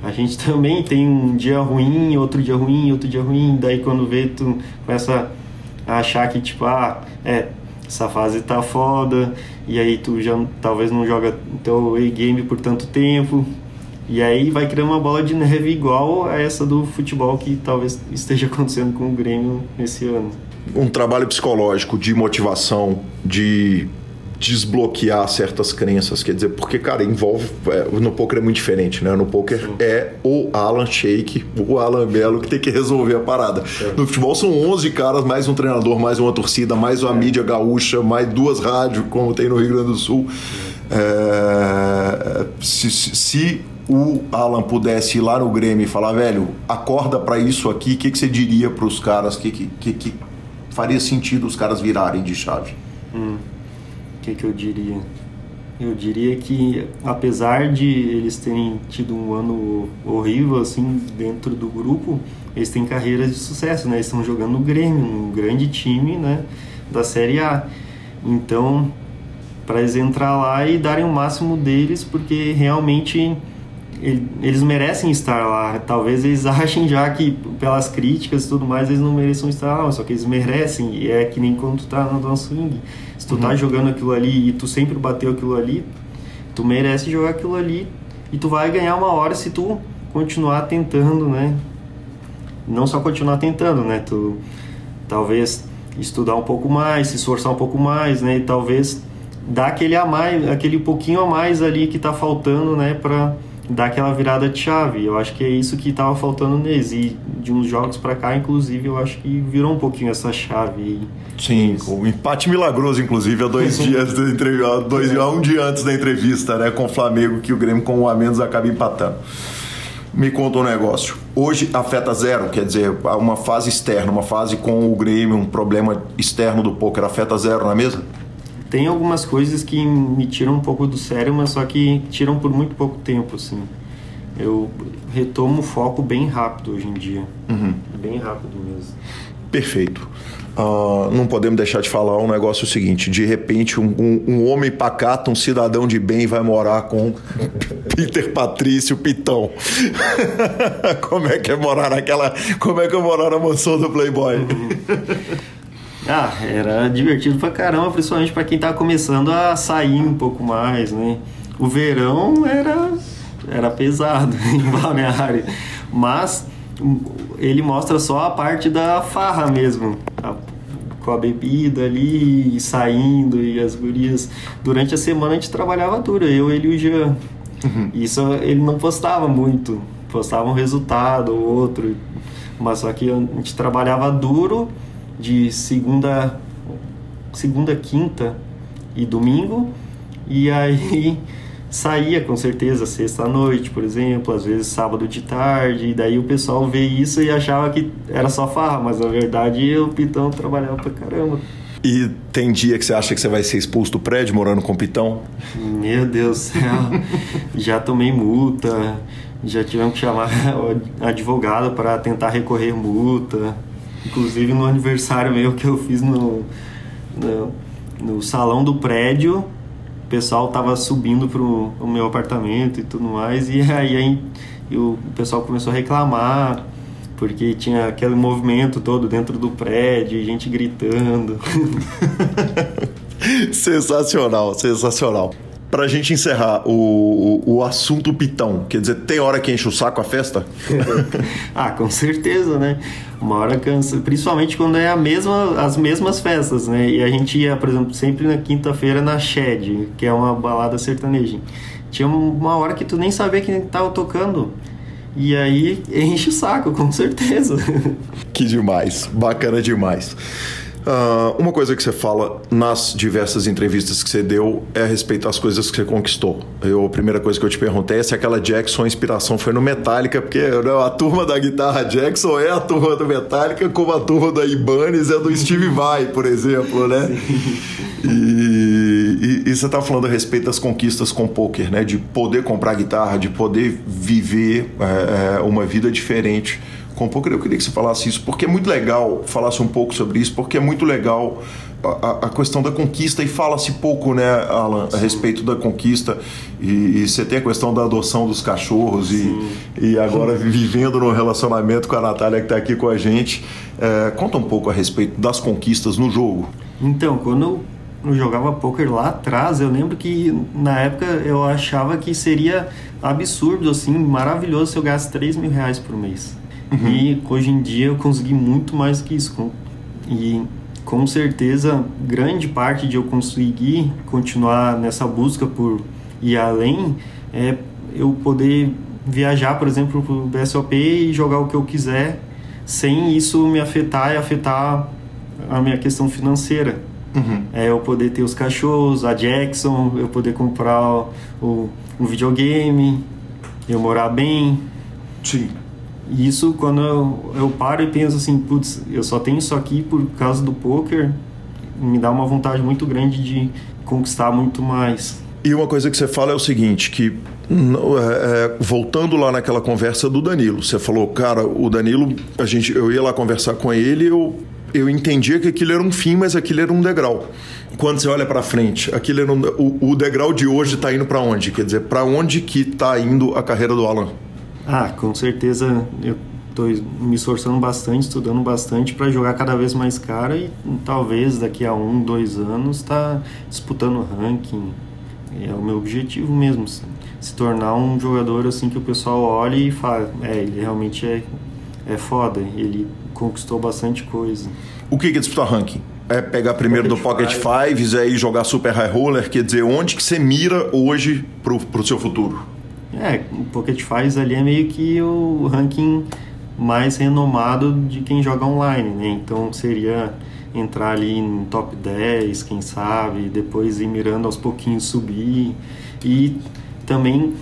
A gente [laughs] também tem um dia ruim, outro dia ruim, outro dia ruim, daí quando vê tu começa a achar que tipo, ah, é, essa fase tá foda, e aí tu já talvez não joga teu A-game por tanto tempo, e aí vai criando uma bola de neve igual a essa do futebol que talvez esteja [laughs] acontecendo com o Grêmio esse ano. Um trabalho psicológico de motivação, de desbloquear certas crenças, quer dizer, porque, cara, envolve. É, no poker é muito diferente, né? No poker Sim. é o Alan Shake, o Alan Belo que tem que resolver a parada. No futebol são 11 caras, mais um treinador, mais uma torcida, mais uma é. mídia gaúcha, mais duas rádios, como tem no Rio Grande do Sul. É, se, se, se, o Alan pudesse ir lá no Grêmio e falar, velho, acorda para isso aqui, o que, que você diria para os caras que, que, que, que faria sentido os caras virarem de chave? Hum que, que eu diria? Eu diria que, apesar de eles terem tido um ano horrível, assim, dentro do grupo, eles têm carreiras de sucesso, né? Eles estão jogando no Grêmio, um grande time, né? Da Série A. Então, para eles entrar lá e darem o máximo deles, porque realmente eles merecem estar lá. Talvez eles [laughs] achem já que pelas críticas e tudo mais eles não mereçam estar lá, só que eles merecem. E é que nem quando tu tá no Dance Swing. Se tu tá uhum. tá jogando aquilo ali e tu sempre bateu aquilo ali, tu merece jogar aquilo ali e tu vai ganhar uma hora se tu continuar tentando, né? Não só continuar tentando, né? Tu talvez estudar um pouco mais, se esforçar um pouco mais, né? E talvez dar aquele a mais, aquele pouquinho a mais ali que tá faltando, né, para dar aquela virada de chave. Eu acho que é isso que estava faltando neles. E de uns jogos para cá, inclusive, eu acho que virou um pouquinho essa chave. Sim, o empate milagroso, inclusive, há dois [laughs] dias da entrevista, dois, há um dia antes da entrevista, né, com o Flamengo, que o Grêmio com um a menos acaba empatando. Me conta um negócio. Hoje afeta zero, quer dizer, uma fase externa, uma fase com o Grêmio, um problema externo do poker afeta zero na mesa? Tem algumas coisas que me tiram um pouco do sério, mas só que tiram por muito pouco tempo, assim. Eu retomo o foco bem rápido hoje em dia. Uhum. Bem rápido mesmo. Perfeito. Uh, não podemos deixar de falar um negócio seguinte: de repente, um, um, um, homem pacato, um cidadão de bem, vai morar com [laughs] Peter Patrício Pitão. [laughs] como é que é morar naquela. Como é que é morar na mansão do Playboy? Uhum. Ah, era divertido pra caramba, principalmente para quem tá começando a sair um pouco mais, né? O verão era, era pesado [laughs] em Balneário, mas ele mostra só a parte da farra mesmo, a, com a bebida ali, saindo e as gurias. Durante a semana a gente trabalhava duro, eu, ele e o Jean. Uhum. Isso ele não postava muito, postava um resultado ou outro, mas só que a gente trabalhava duro de segunda, segunda, quinta e domingo, e aí [laughs] saía com certeza sexta noite, por exemplo, às vezes sábado de tarde, e daí o pessoal vê isso e achava que era só farra, mas na verdade o Pitão trabalhava pra caramba. E tem dia que você acha que você vai ser expulso do prédio morando com o Pitão? Meu Deus do céu, já tomei multa, já tivemos que chamar [laughs] advogado para tentar recorrer multa. Inclusive no aniversário meu que eu fiz no, no, no salão do prédio, o pessoal tava subindo pro meu apartamento e tudo mais, e aí, aí e o pessoal começou a reclamar porque tinha aquele movimento todo dentro do prédio, gente gritando. [laughs] sensacional, sensacional. Pra gente encerrar o, o, o, assunto pitão, quer dizer, tem hora que enche o saco a festa? [laughs] ah, com certeza, né? Uma hora cansa, principalmente quando é a mesma, as mesmas festas, né? E a gente ia, por exemplo, sempre na quinta-feira na Shed, que é uma balada sertaneja. Tinha uma hora que tu nem sabia quem tava tocando. E aí [laughs] enche o saco, com certeza. Que demais, bacana demais. Uh, uma coisa que você fala nas diversas entrevistas que você deu é a respeito das coisas que você conquistou. Eu, a primeira coisa que eu te perguntei é se aquela Jackson a inspiração foi no Metallica, porque né, a turma da guitarra Jackson é a turma do Metallica, como a turma da Ibanez é do Steve Vai, por exemplo, né? E, e, e, você está falando a respeito das conquistas com poker, né? De poder comprar guitarra, de poder viver é, uma vida diferente com poker. Eu queria que você falasse isso, porque é muito legal, falasse um pouco sobre isso, porque é muito legal a, a questão da conquista e fala-se pouco, né, Alan, a respeito da conquista. E, e, você tem a questão da adoção dos cachorros e, e agora [laughs] vivendo no relacionamento com a Natália que está aqui com a gente. É, conta um pouco a respeito das conquistas no jogo. Então, quando eu jogava poker lá atrás, eu lembro que na época eu achava que seria absurdo, assim, maravilhoso se eu gastasse 3 mil reais por mês. Uhum. E hoje em dia eu consegui muito mais que isso. E com certeza, grande parte de eu conseguir continuar nessa busca por ir além é eu poder viajar, por exemplo, para o BSOP e jogar o que eu quiser sem isso me afetar e afetar a minha questão financeira. Uhum. É eu poder ter os cachorros, a Jackson, eu poder comprar o, um videogame, eu morar bem. Sim. Isso quando eu, eu paro e penso assim, putz, eu só tenho isso aqui por causa do poker, me dá uma vontade muito grande de conquistar muito mais. E uma coisa que você fala é o seguinte, que é, é, voltando lá naquela conversa do Danilo, você falou, cara, o Danilo, a gente, eu ia lá conversar com ele, eu eu entendia que aquilo era um fim, mas aquilo era um degrau. Quando você olha para frente, aquilo um, o, o degrau de hoje está indo para onde? Quer dizer, para onde que está indo a carreira do Alan? Ah, com certeza eu estou me esforçando bastante, estudando bastante para jogar cada vez mais cara e talvez daqui a um, dois anos tá disputando ranking. É o meu objetivo mesmo, assim, se tornar um jogador assim que o pessoal olha e fala, é, ele realmente é, é foda, ele conquistou bastante coisa. O que é disputar ranking? É pegar primeiro Pocket do Pocket Five. Fives é, e jogar Super High Roller? Quer dizer, onde que você mira hoje pro, pro seu futuro? É, o Pocket Fives ali é meio que o ranking mais renomado de quem joga online, né? Então seria entrar ali no top 10, quem sabe, depois ir mirando aos pouquinhos subir e também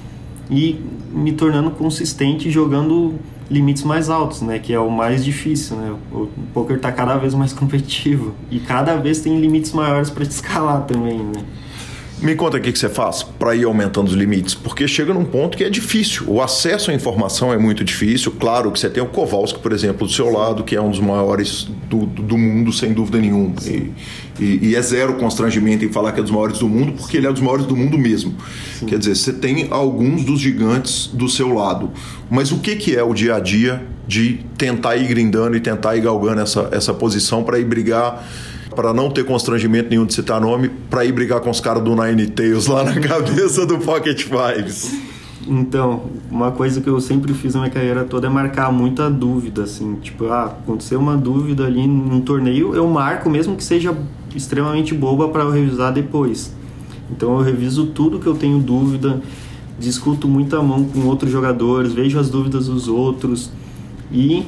ir me tornando consistente jogando limites mais altos, né? Que é o mais difícil, né? O poker está cada vez mais [laughs] competitivo e cada vez tem limites maiores para escalar também, né? Me conta o que você faz para ir aumentando os limites, porque chega num ponto que é difícil. O acesso à informação é muito difícil. Claro que você tem o Kowalski, por exemplo, do seu lado, que é um dos maiores do, do mundo, sem dúvida nenhuma. E, e, e, é zero constrangimento em falar que é dos maiores do mundo, porque ele é dos maiores do mundo mesmo. Sim. Quer dizer, você tem alguns dos gigantes do seu lado. Mas o que, que é o dia a dia de tentar ir grindando e tentar ir galgando essa, essa posição para ir brigar? Para não ter constrangimento nenhum de citar nome, para ir brigar com os caras do Nine Tails lá na [laughs] cabeça do Pocket Fives. Então, uma coisa que eu sempre fiz na minha carreira toda é marcar muita dúvida, assim, tipo, ah, aconteceu uma dúvida ali num torneio, eu marco, mesmo que seja extremamente boba, para eu revisar depois. Então, eu reviso tudo que eu tenho dúvida, discuto muita mão com outros jogadores, vejo as dúvidas dos outros e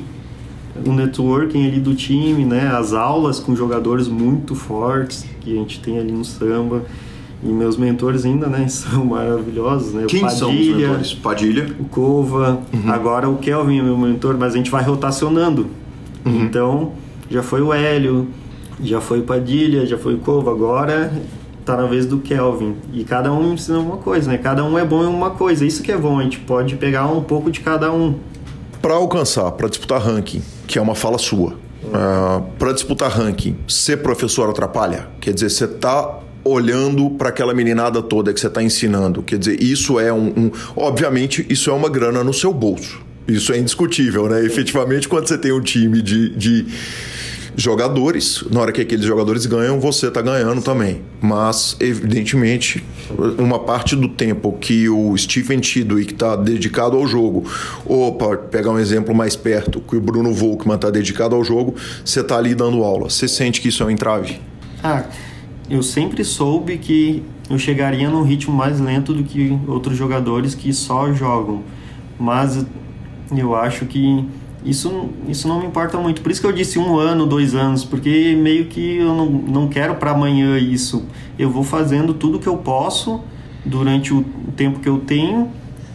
o networking ali do time, né? As aulas com jogadores muito fortes que a gente tem ali no samba. E meus mentores ainda, né, [laughs] são maravilhosos, né? Quem Padilha, são os mentores? Padilha. O Cova. Uhum. Agora o Kelvin é meu mentor, mas a gente vai rotacionando. Uhum. Então, já foi o Hélio, já foi o Padilha, já foi o Cova. Agora tá na vez do Kelvin. E cada um ensina uma coisa, né? Cada um é bom em uma coisa. Isso que é bom, a gente pode pegar um pouco de cada um para alcançar, para disputar ranking, que é uma fala sua, Uh, ah, para disputar ranking, ser professor atrapalha? Quer dizer, você está olhando para aquela meninada toda que você está ensinando. Quer dizer, isso é um, um, Obviamente, isso é uma grana no seu bolso. Isso é indiscutível, né? Efetivamente, quando você tem um time de, de jogadores, na hora que aqueles jogadores ganham, você está ganhando também. Mas, evidentemente, uma parte do tempo que o Stephen Tidway está dedicado ao jogo, ou para pegar um exemplo mais perto, que o Bruno Volkman está dedicado ao jogo, você está ali dando aula. Você sente que isso é um entrave? Ah, eu sempre soube que eu chegaria num ritmo mais lento do que outros jogadores que só jogam. Mas eu acho que isso, isso não me importa muito. Por isso que eu disse um ano, dois anos, porque meio que eu não, não quero para amanhã isso. Eu vou fazendo tudo que eu posso durante o tempo que eu tenho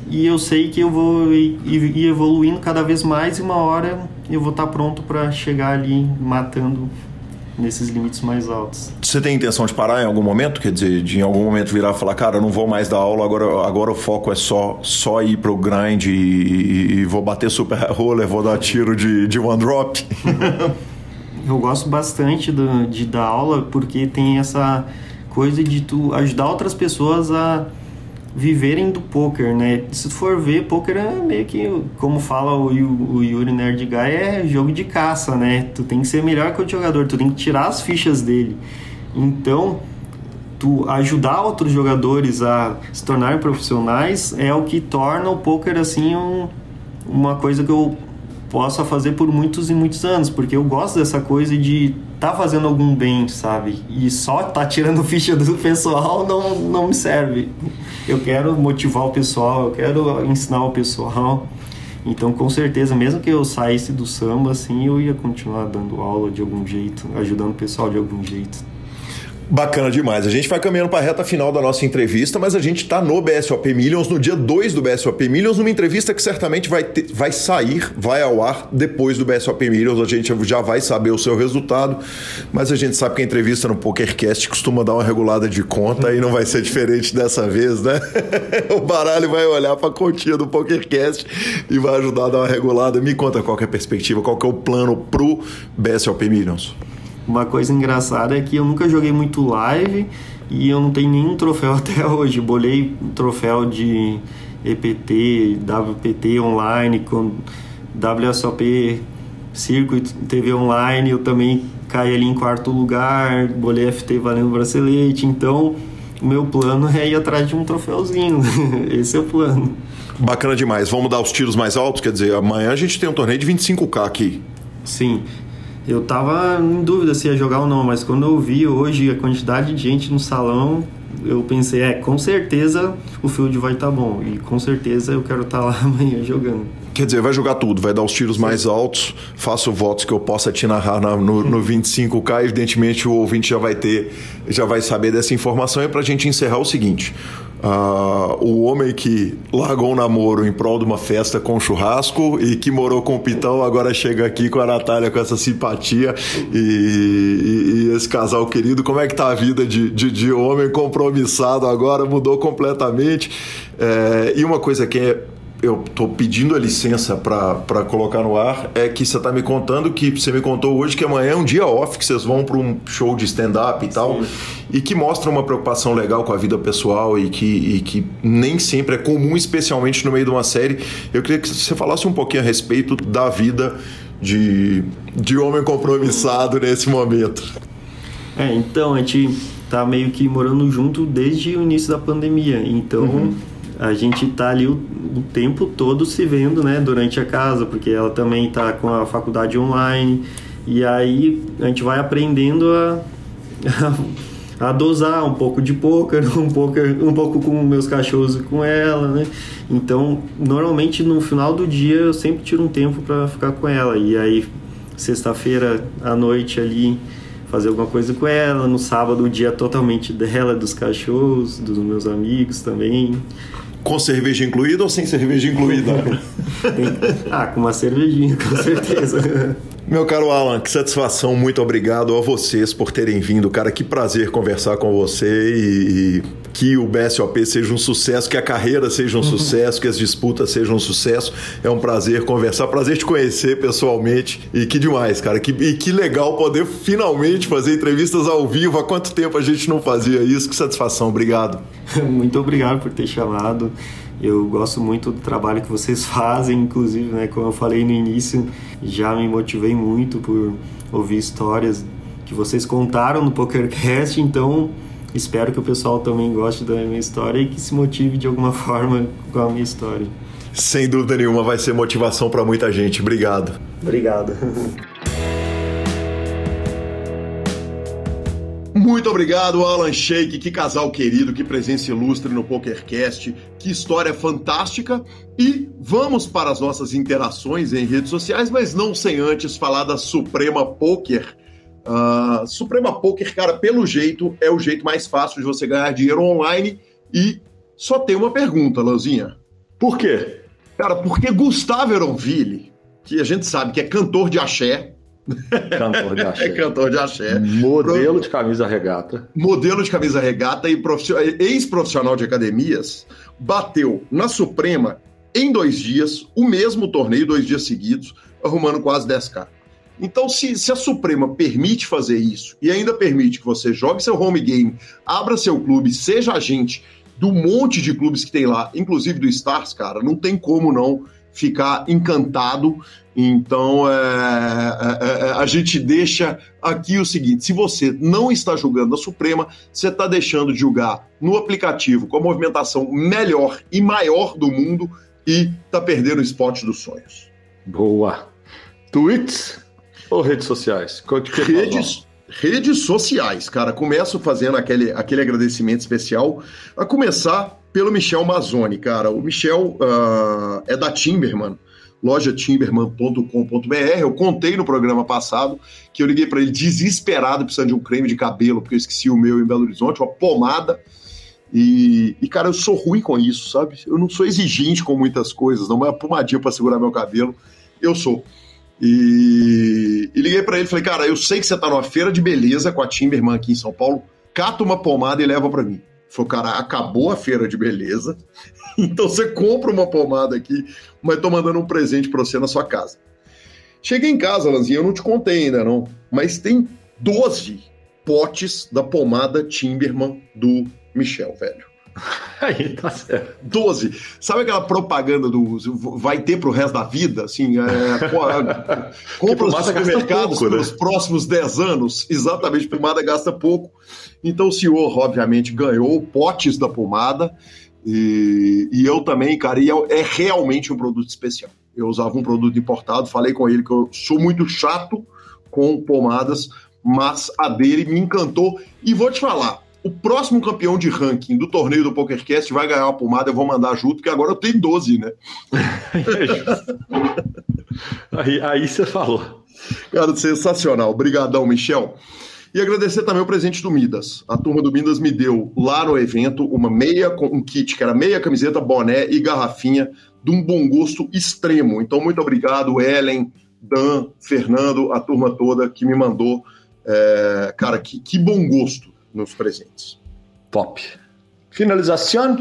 e eu sei que eu vou ir, evoluindo cada vez mais e uma hora eu vou estar pronto para chegar ali matando nesses limites mais altos. Você tem intenção de parar em algum momento? Quer dizer, de em algum momento virar e falar, cara, eu não vou mais dar aula, agora, agora o foco é só, só ir pro grind e, e vou bater super [laughs] roller, vou dar tiro de, de one drop? [laughs] eu gosto bastante do, de dar aula porque tem essa coisa de tu ajudar outras pessoas a viverem do poker, né? Se for ver, poker é meio que, como fala o, o Yuri Nerd Guy, é jogo de caça, né? Tu tem que ser melhor que o jogador, tu tem que tirar as fichas dele. Então, tu ajudar outros jogadores a se tornarem profissionais é o que torna o poker assim um, uma coisa que eu possa fazer por muitos e muitos anos, porque eu gosto dessa coisa de tá fazendo algum bem, sabe? E só tá tirando [laughs] ficha do pessoal não, não me serve. Eu quero motivar o pessoal, eu quero ensinar o pessoal. Então, com certeza, mesmo que eu saísse do samba, assim, eu ia continuar dando aula de algum jeito, ajudando o pessoal de algum jeito. Bacana demais. A gente vai caminhando para a reta final da nossa entrevista, mas a gente está no BSOP Millions, no dia 2 do BSOP Millions, numa entrevista que certamente vai, ter, vai sair, vai ao ar depois do BSOP Millions. A gente já vai saber o seu resultado, mas a gente sabe que a entrevista no PokerCast costuma dar uma regulada de conta e não vai ser diferente dessa vez, né? [laughs] o baralho vai olhar para a continha do PokerCast e vai ajudar a dar uma regulada. Me conta qual é a perspectiva, qual é o plano pro BSOP Millions. Uma coisa engraçada é que eu nunca joguei muito live e eu não tenho nenhum troféu [laughs] até hoje. Bolei troféu de EPT, WPT online, com WSOP Circuit TV online, eu também caí ali em quarto lugar, bolei FT valendo bracelete, então o meu plano é ir atrás de um troféuzinho. [laughs] Esse é o plano. Bacana demais. Vamos dar os tiros mais altos? Quer dizer, amanhã a gente tem um torneio de 25k aqui. Sim. Eu tava em dúvida se ia jogar ou não, mas quando eu vi hoje a quantidade de gente no salão, eu pensei, é, com certeza o field vai estar tá bom. E com certeza eu quero estar tá lá [laughs] amanhã jogando. Quer dizer, vai jogar tudo, vai dar os tiros mais altos, faço votos que eu possa te narrar no, no 25K. Evidentemente, o ouvinte já vai ter, já vai saber dessa informação. E para a gente encerrar o seguinte: Uh, o homem que largou um namoro em prol de uma festa com churrasco e que morou com o Pitão agora chega aqui com a Natália com essa simpatia e, e, e esse casal querido. Como é que tá a vida de, de, de homem compromissado agora? Mudou completamente. É, e uma coisa que é eu estou pedindo a licença para colocar no ar é que você está me contando que você me contou hoje que amanhã é um dia off, que vocês vão para um show de stand-up e tal, Sim. e que mostra uma preocupação legal com a vida pessoal e que, e que nem sempre é comum, especialmente no meio de uma série. Eu queria que você falasse um pouquinho a respeito da vida de, de homem compromissado nesse momento. É, então, a gente tá meio que morando junto desde o início da pandemia, então. Uhum a gente tá ali o, o, tempo todo se vendo, né, durante a casa, porque ela também tá com a faculdade online, e aí a gente vai aprendendo a, a, [laughs] a dosar um pouco de poker, [laughs] um pouco, um pouco com meus cachorros e com ela, né? Então, normalmente no final do dia eu sempre tiro um tempo para ficar com ela, e aí sexta-feira à noite ali fazer alguma coisa com ela. No sábado, o dia totalmente dela, dos cachorros, dos meus amigos também. Com cerveja incluída ou sem cerveja incluída? [laughs] ah, com uma cervejinha, com certeza. [laughs] Meu caro Alan, que satisfação, muito obrigado a vocês por terem vindo. Cara, que prazer conversar com você e, que o BSOP seja um sucesso, que a carreira seja um sucesso, que as disputas sejam um sucesso. É um prazer conversar, prazer te conhecer pessoalmente. E que demais, cara. Que, e que legal poder finalmente fazer entrevistas ao vivo. Há quanto tempo a gente não fazia isso? Que satisfação. Obrigado. [laughs] Muito obrigado por ter chamado. Eu gosto muito do trabalho que vocês [laughs] fazem, inclusive, né, como eu falei no início, já me motivei muito por ouvir histórias que vocês contaram no PokerCast, então espero que o pessoal também goste da minha história e que se motive de alguma [laughs] forma com a minha história. Sem dúvida nenhuma, vai ser motivação para muita gente. Obrigado. Obrigado. [laughs] Muito obrigado, Alan Sheik. Que casal querido, que presença ilustre no PokerCast. Que história fantástica. E vamos para as nossas interações em redes sociais, mas não sem antes falar da Suprema Poker. Uh, Suprema Poker, cara, pelo jeito, é o jeito mais fácil de você ganhar dinheiro online. E só tem uma pergunta, Lanzinha. Por quê? Cara, porque Gustavo Eronville, que a gente sabe que é cantor de axé, Cantor de [laughs] axé. É cantor de axé. Modelo Pro... de camisa regata. Modelo de camisa regata e ex-profissional de academias, bateu na Suprema em dois dias, o mesmo torneio, dois dias seguidos, arrumando quase 10k. Então, se, se, a Suprema permite fazer isso e ainda permite que você jogue seu home game, abra seu clube, seja agente do monte de clubes que tem lá, inclusive do Stars, cara, não tem como não ficar encantado. Então, é, é, é, a gente deixa aqui o seguinte: se você não está julgando a Suprema, você está deixando de julgar no aplicativo com a movimentação melhor e maior do mundo e está perdendo o spot dos sonhos. Boa. Tweets ou redes sociais? Que redes, redes sociais, cara. Começo fazendo aquele, aquele agradecimento especial, a começar pelo Michel Mazzoni, cara. O Michel uh, é da Timberman, loja timberman.com.br. Eu contei no programa passado que eu liguei para ele desesperado, precisando de um creme de cabelo, porque eu esqueci o meu em Belo Horizonte, uma pomada. E, e, cara, eu sou ruim com isso, sabe? Eu não sou exigente com muitas coisas, não é uma pomadinha para segurar meu cabelo. Eu sou. E, e liguei para ele falei, cara, eu sei que você tá numa feira de beleza com a Timberman aqui em São Paulo, cata uma pomada e leva para mim. Falei, cara, acabou a feira de beleza, [laughs] então você compra uma pomada aqui, mas tô mandando um presente para você na sua casa. Cheguei em casa, Lanzinha, eu não te contei ainda não, mas tem 12 potes da pomada Timberman do Michel, velho. [laughs] Aí tá certo. 12. Sabe aquela propaganda do vai ter pro resto da vida? Assim, é, [laughs] compra os supermercados pouco, pelos né? próximos 10 anos. Exatamente, pomada gasta pouco. Então o senhor, obviamente, ganhou potes da pomada. E, e eu também, cara, e é, é realmente um produto especial. Eu usava um produto importado, falei com ele que eu sou muito chato com pomadas, mas a dele me encantou. E vou te falar, o próximo campeão de ranking do torneio do PokerCast vai ganhar uma pomada, eu vou mandar junto, porque agora eu tenho 12, né? [laughs] aí, aí você falou. Cara, sensacional. Obrigadão, Michel. E agradecer também o presente do Midas. A turma do Midas me deu lá no evento uma meia, um kit que era meia camiseta, boné e garrafinha de um bom gosto extremo. Então, muito obrigado, Ellen, Dan, Fernando, a turma toda que me mandou. É, cara, que, que bom gosto nos presentes. Top. Finalização?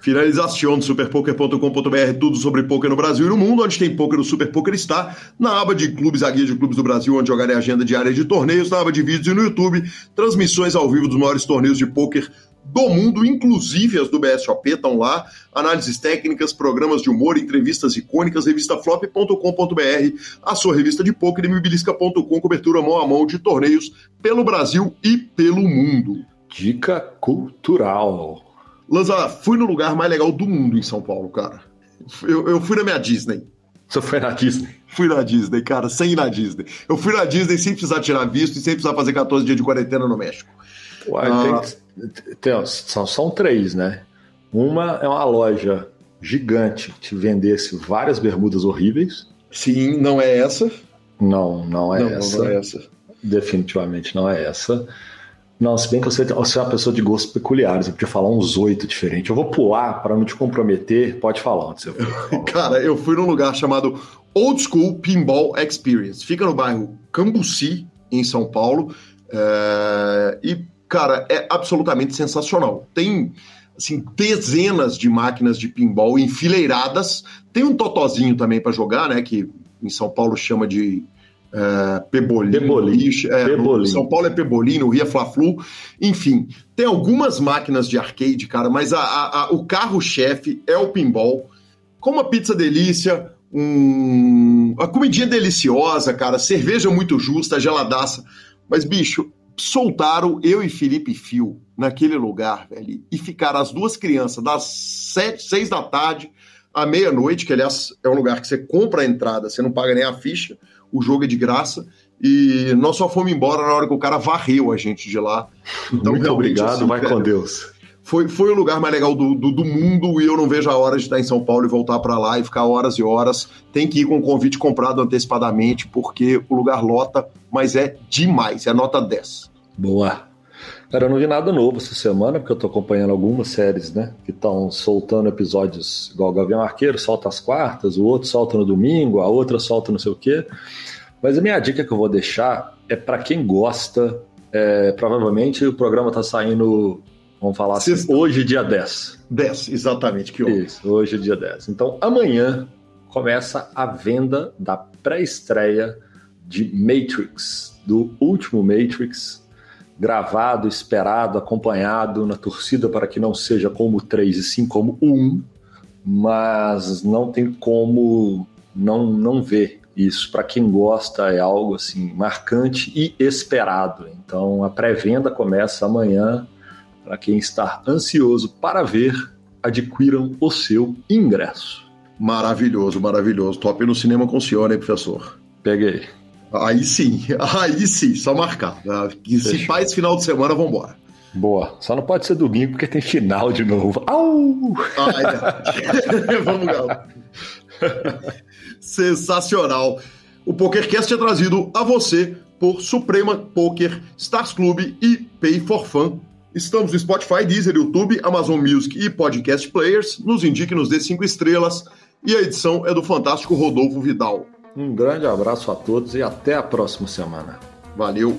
Finalização do superpoker.com.br, tudo sobre poker no Brasil e no mundo, onde tem poker, o Super Poker está na aba de clubes, a guia de clubes do Brasil, onde jogarei agenda diária de torneios, na aba de vídeos e no YouTube, transmissões ao vivo dos maiores torneios de poker do mundo, inclusive as do BSOP estão lá, análises técnicas, programas de humor, entrevistas icônicas, revistaflop.com.br, a sua revista de poker, imobilisca.com, cobertura mão a mão de torneios pelo Brasil e pelo mundo. Dica cultural. Lanza, fui no lugar mais legal do mundo em São Paulo, cara. Eu, eu fui na minha Disney. Você foi na Disney? Fui na Disney, cara, sem ir na Disney. Eu fui na Disney sem precisar tirar visto e sem precisar fazer 14 dias de quarentena no México. Ah, tem, tem, são, são três, né? Uma é uma loja gigante que te vendesse várias bermudas horríveis. Sim, não é essa. Não, não é não, essa. Não é essa. Definitivamente não é essa. Não, se bem que você, você é uma pessoa de gostos peculiares, eu podia falar uns oito diferentes. Eu vou pular para não te comprometer. Pode falar onde você foi. [laughs] Cara, eu fui num lugar chamado Old School Pinball Experience. Fica no bairro Cambuci, em São Paulo. É... E cara, é absolutamente sensacional. Tem assim, dezenas de máquinas de pinball enfileiradas. Tem um totozinho também para jogar, né? Que em São Paulo chama de é, Pebolim. Pebolim. É, Pebolim. São Paulo é Pebolim, no Rio é Fla-Flu. Enfim, tem algumas máquinas de arcade, cara, mas a, a, a, o carro-chefe é o pinball. Com uma pizza delícia, um, uma comidinha deliciosa, cara, cerveja muito justa, geladaça. Mas, bicho, soltaram eu e Felipe Fio naquele lugar, velho, e ficaram as duas crianças das sete, seis da tarde à meia-noite, que aliás é um lugar que você compra a entrada, você não paga nem a ficha, o jogo é de graça, e nós só fomos embora na hora que o cara varreu a gente de lá. Então, [laughs] Muito obrigado, assim, vai velho, com Deus. Foi, foi o lugar mais legal do, do, do, mundo e eu não vejo a hora de estar em São Paulo e voltar para lá e ficar horas e horas. Tem que ir com o convite comprado antecipadamente, porque o lugar lota, mas é demais, é nota 10. Boa. Cara, eu não vi nada novo essa semana, porque eu tô acompanhando algumas séries, né? Que estão soltando episódios igual o Gavião Arqueiro, solta às quartas, o outro solta no domingo, a outra solta não sei o quê. Mas a minha dica que eu vou deixar é para quem gosta. É, provavelmente o programa tá saindo, vamos falar assim, Sexta. hoje, dia 10. 10, exatamente, que hoje. Isso, hoje, dia 10. Então, amanhã começa a venda da pré-estreia de Matrix, do último Matrix, gravado, esperado, acompanhado na torcida para que não seja como três e sim como um, mas não tem como não, não ver isso. Para quem gosta, é algo assim marcante e esperado. Então a pré-venda começa amanhã. Para quem está ansioso para ver, adquiram o seu ingresso. Maravilhoso, maravilhoso. Top no cinema com o senhor, hein, professor? Peguei. Aí sim, [laughs] aí sim, só marcar. E se faz final de semana, vambora. Boa. Só não pode ser domingo porque tem final de novo. Au! Ai, [laughs] Vamos lá. [laughs] Sensacional. O PokerCast é trazido a você por Suprema Poker, Stars Club e Pay for Fun. Estamos no Spotify, Deezer, YouTube, Amazon Music e Podcast Players. Nos indique, nos dê cinco estrelas. E a edição é do fantástico Rodolfo Vidal. Um grande abraço a todos e até a próxima semana. Valeu!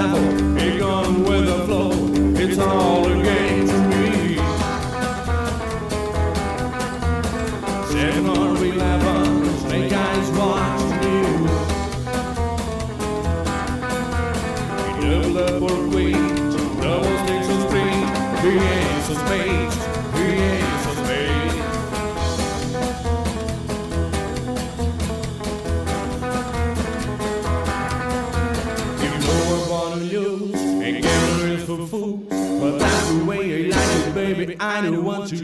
travel, it gone with the flow. It's all I don't want to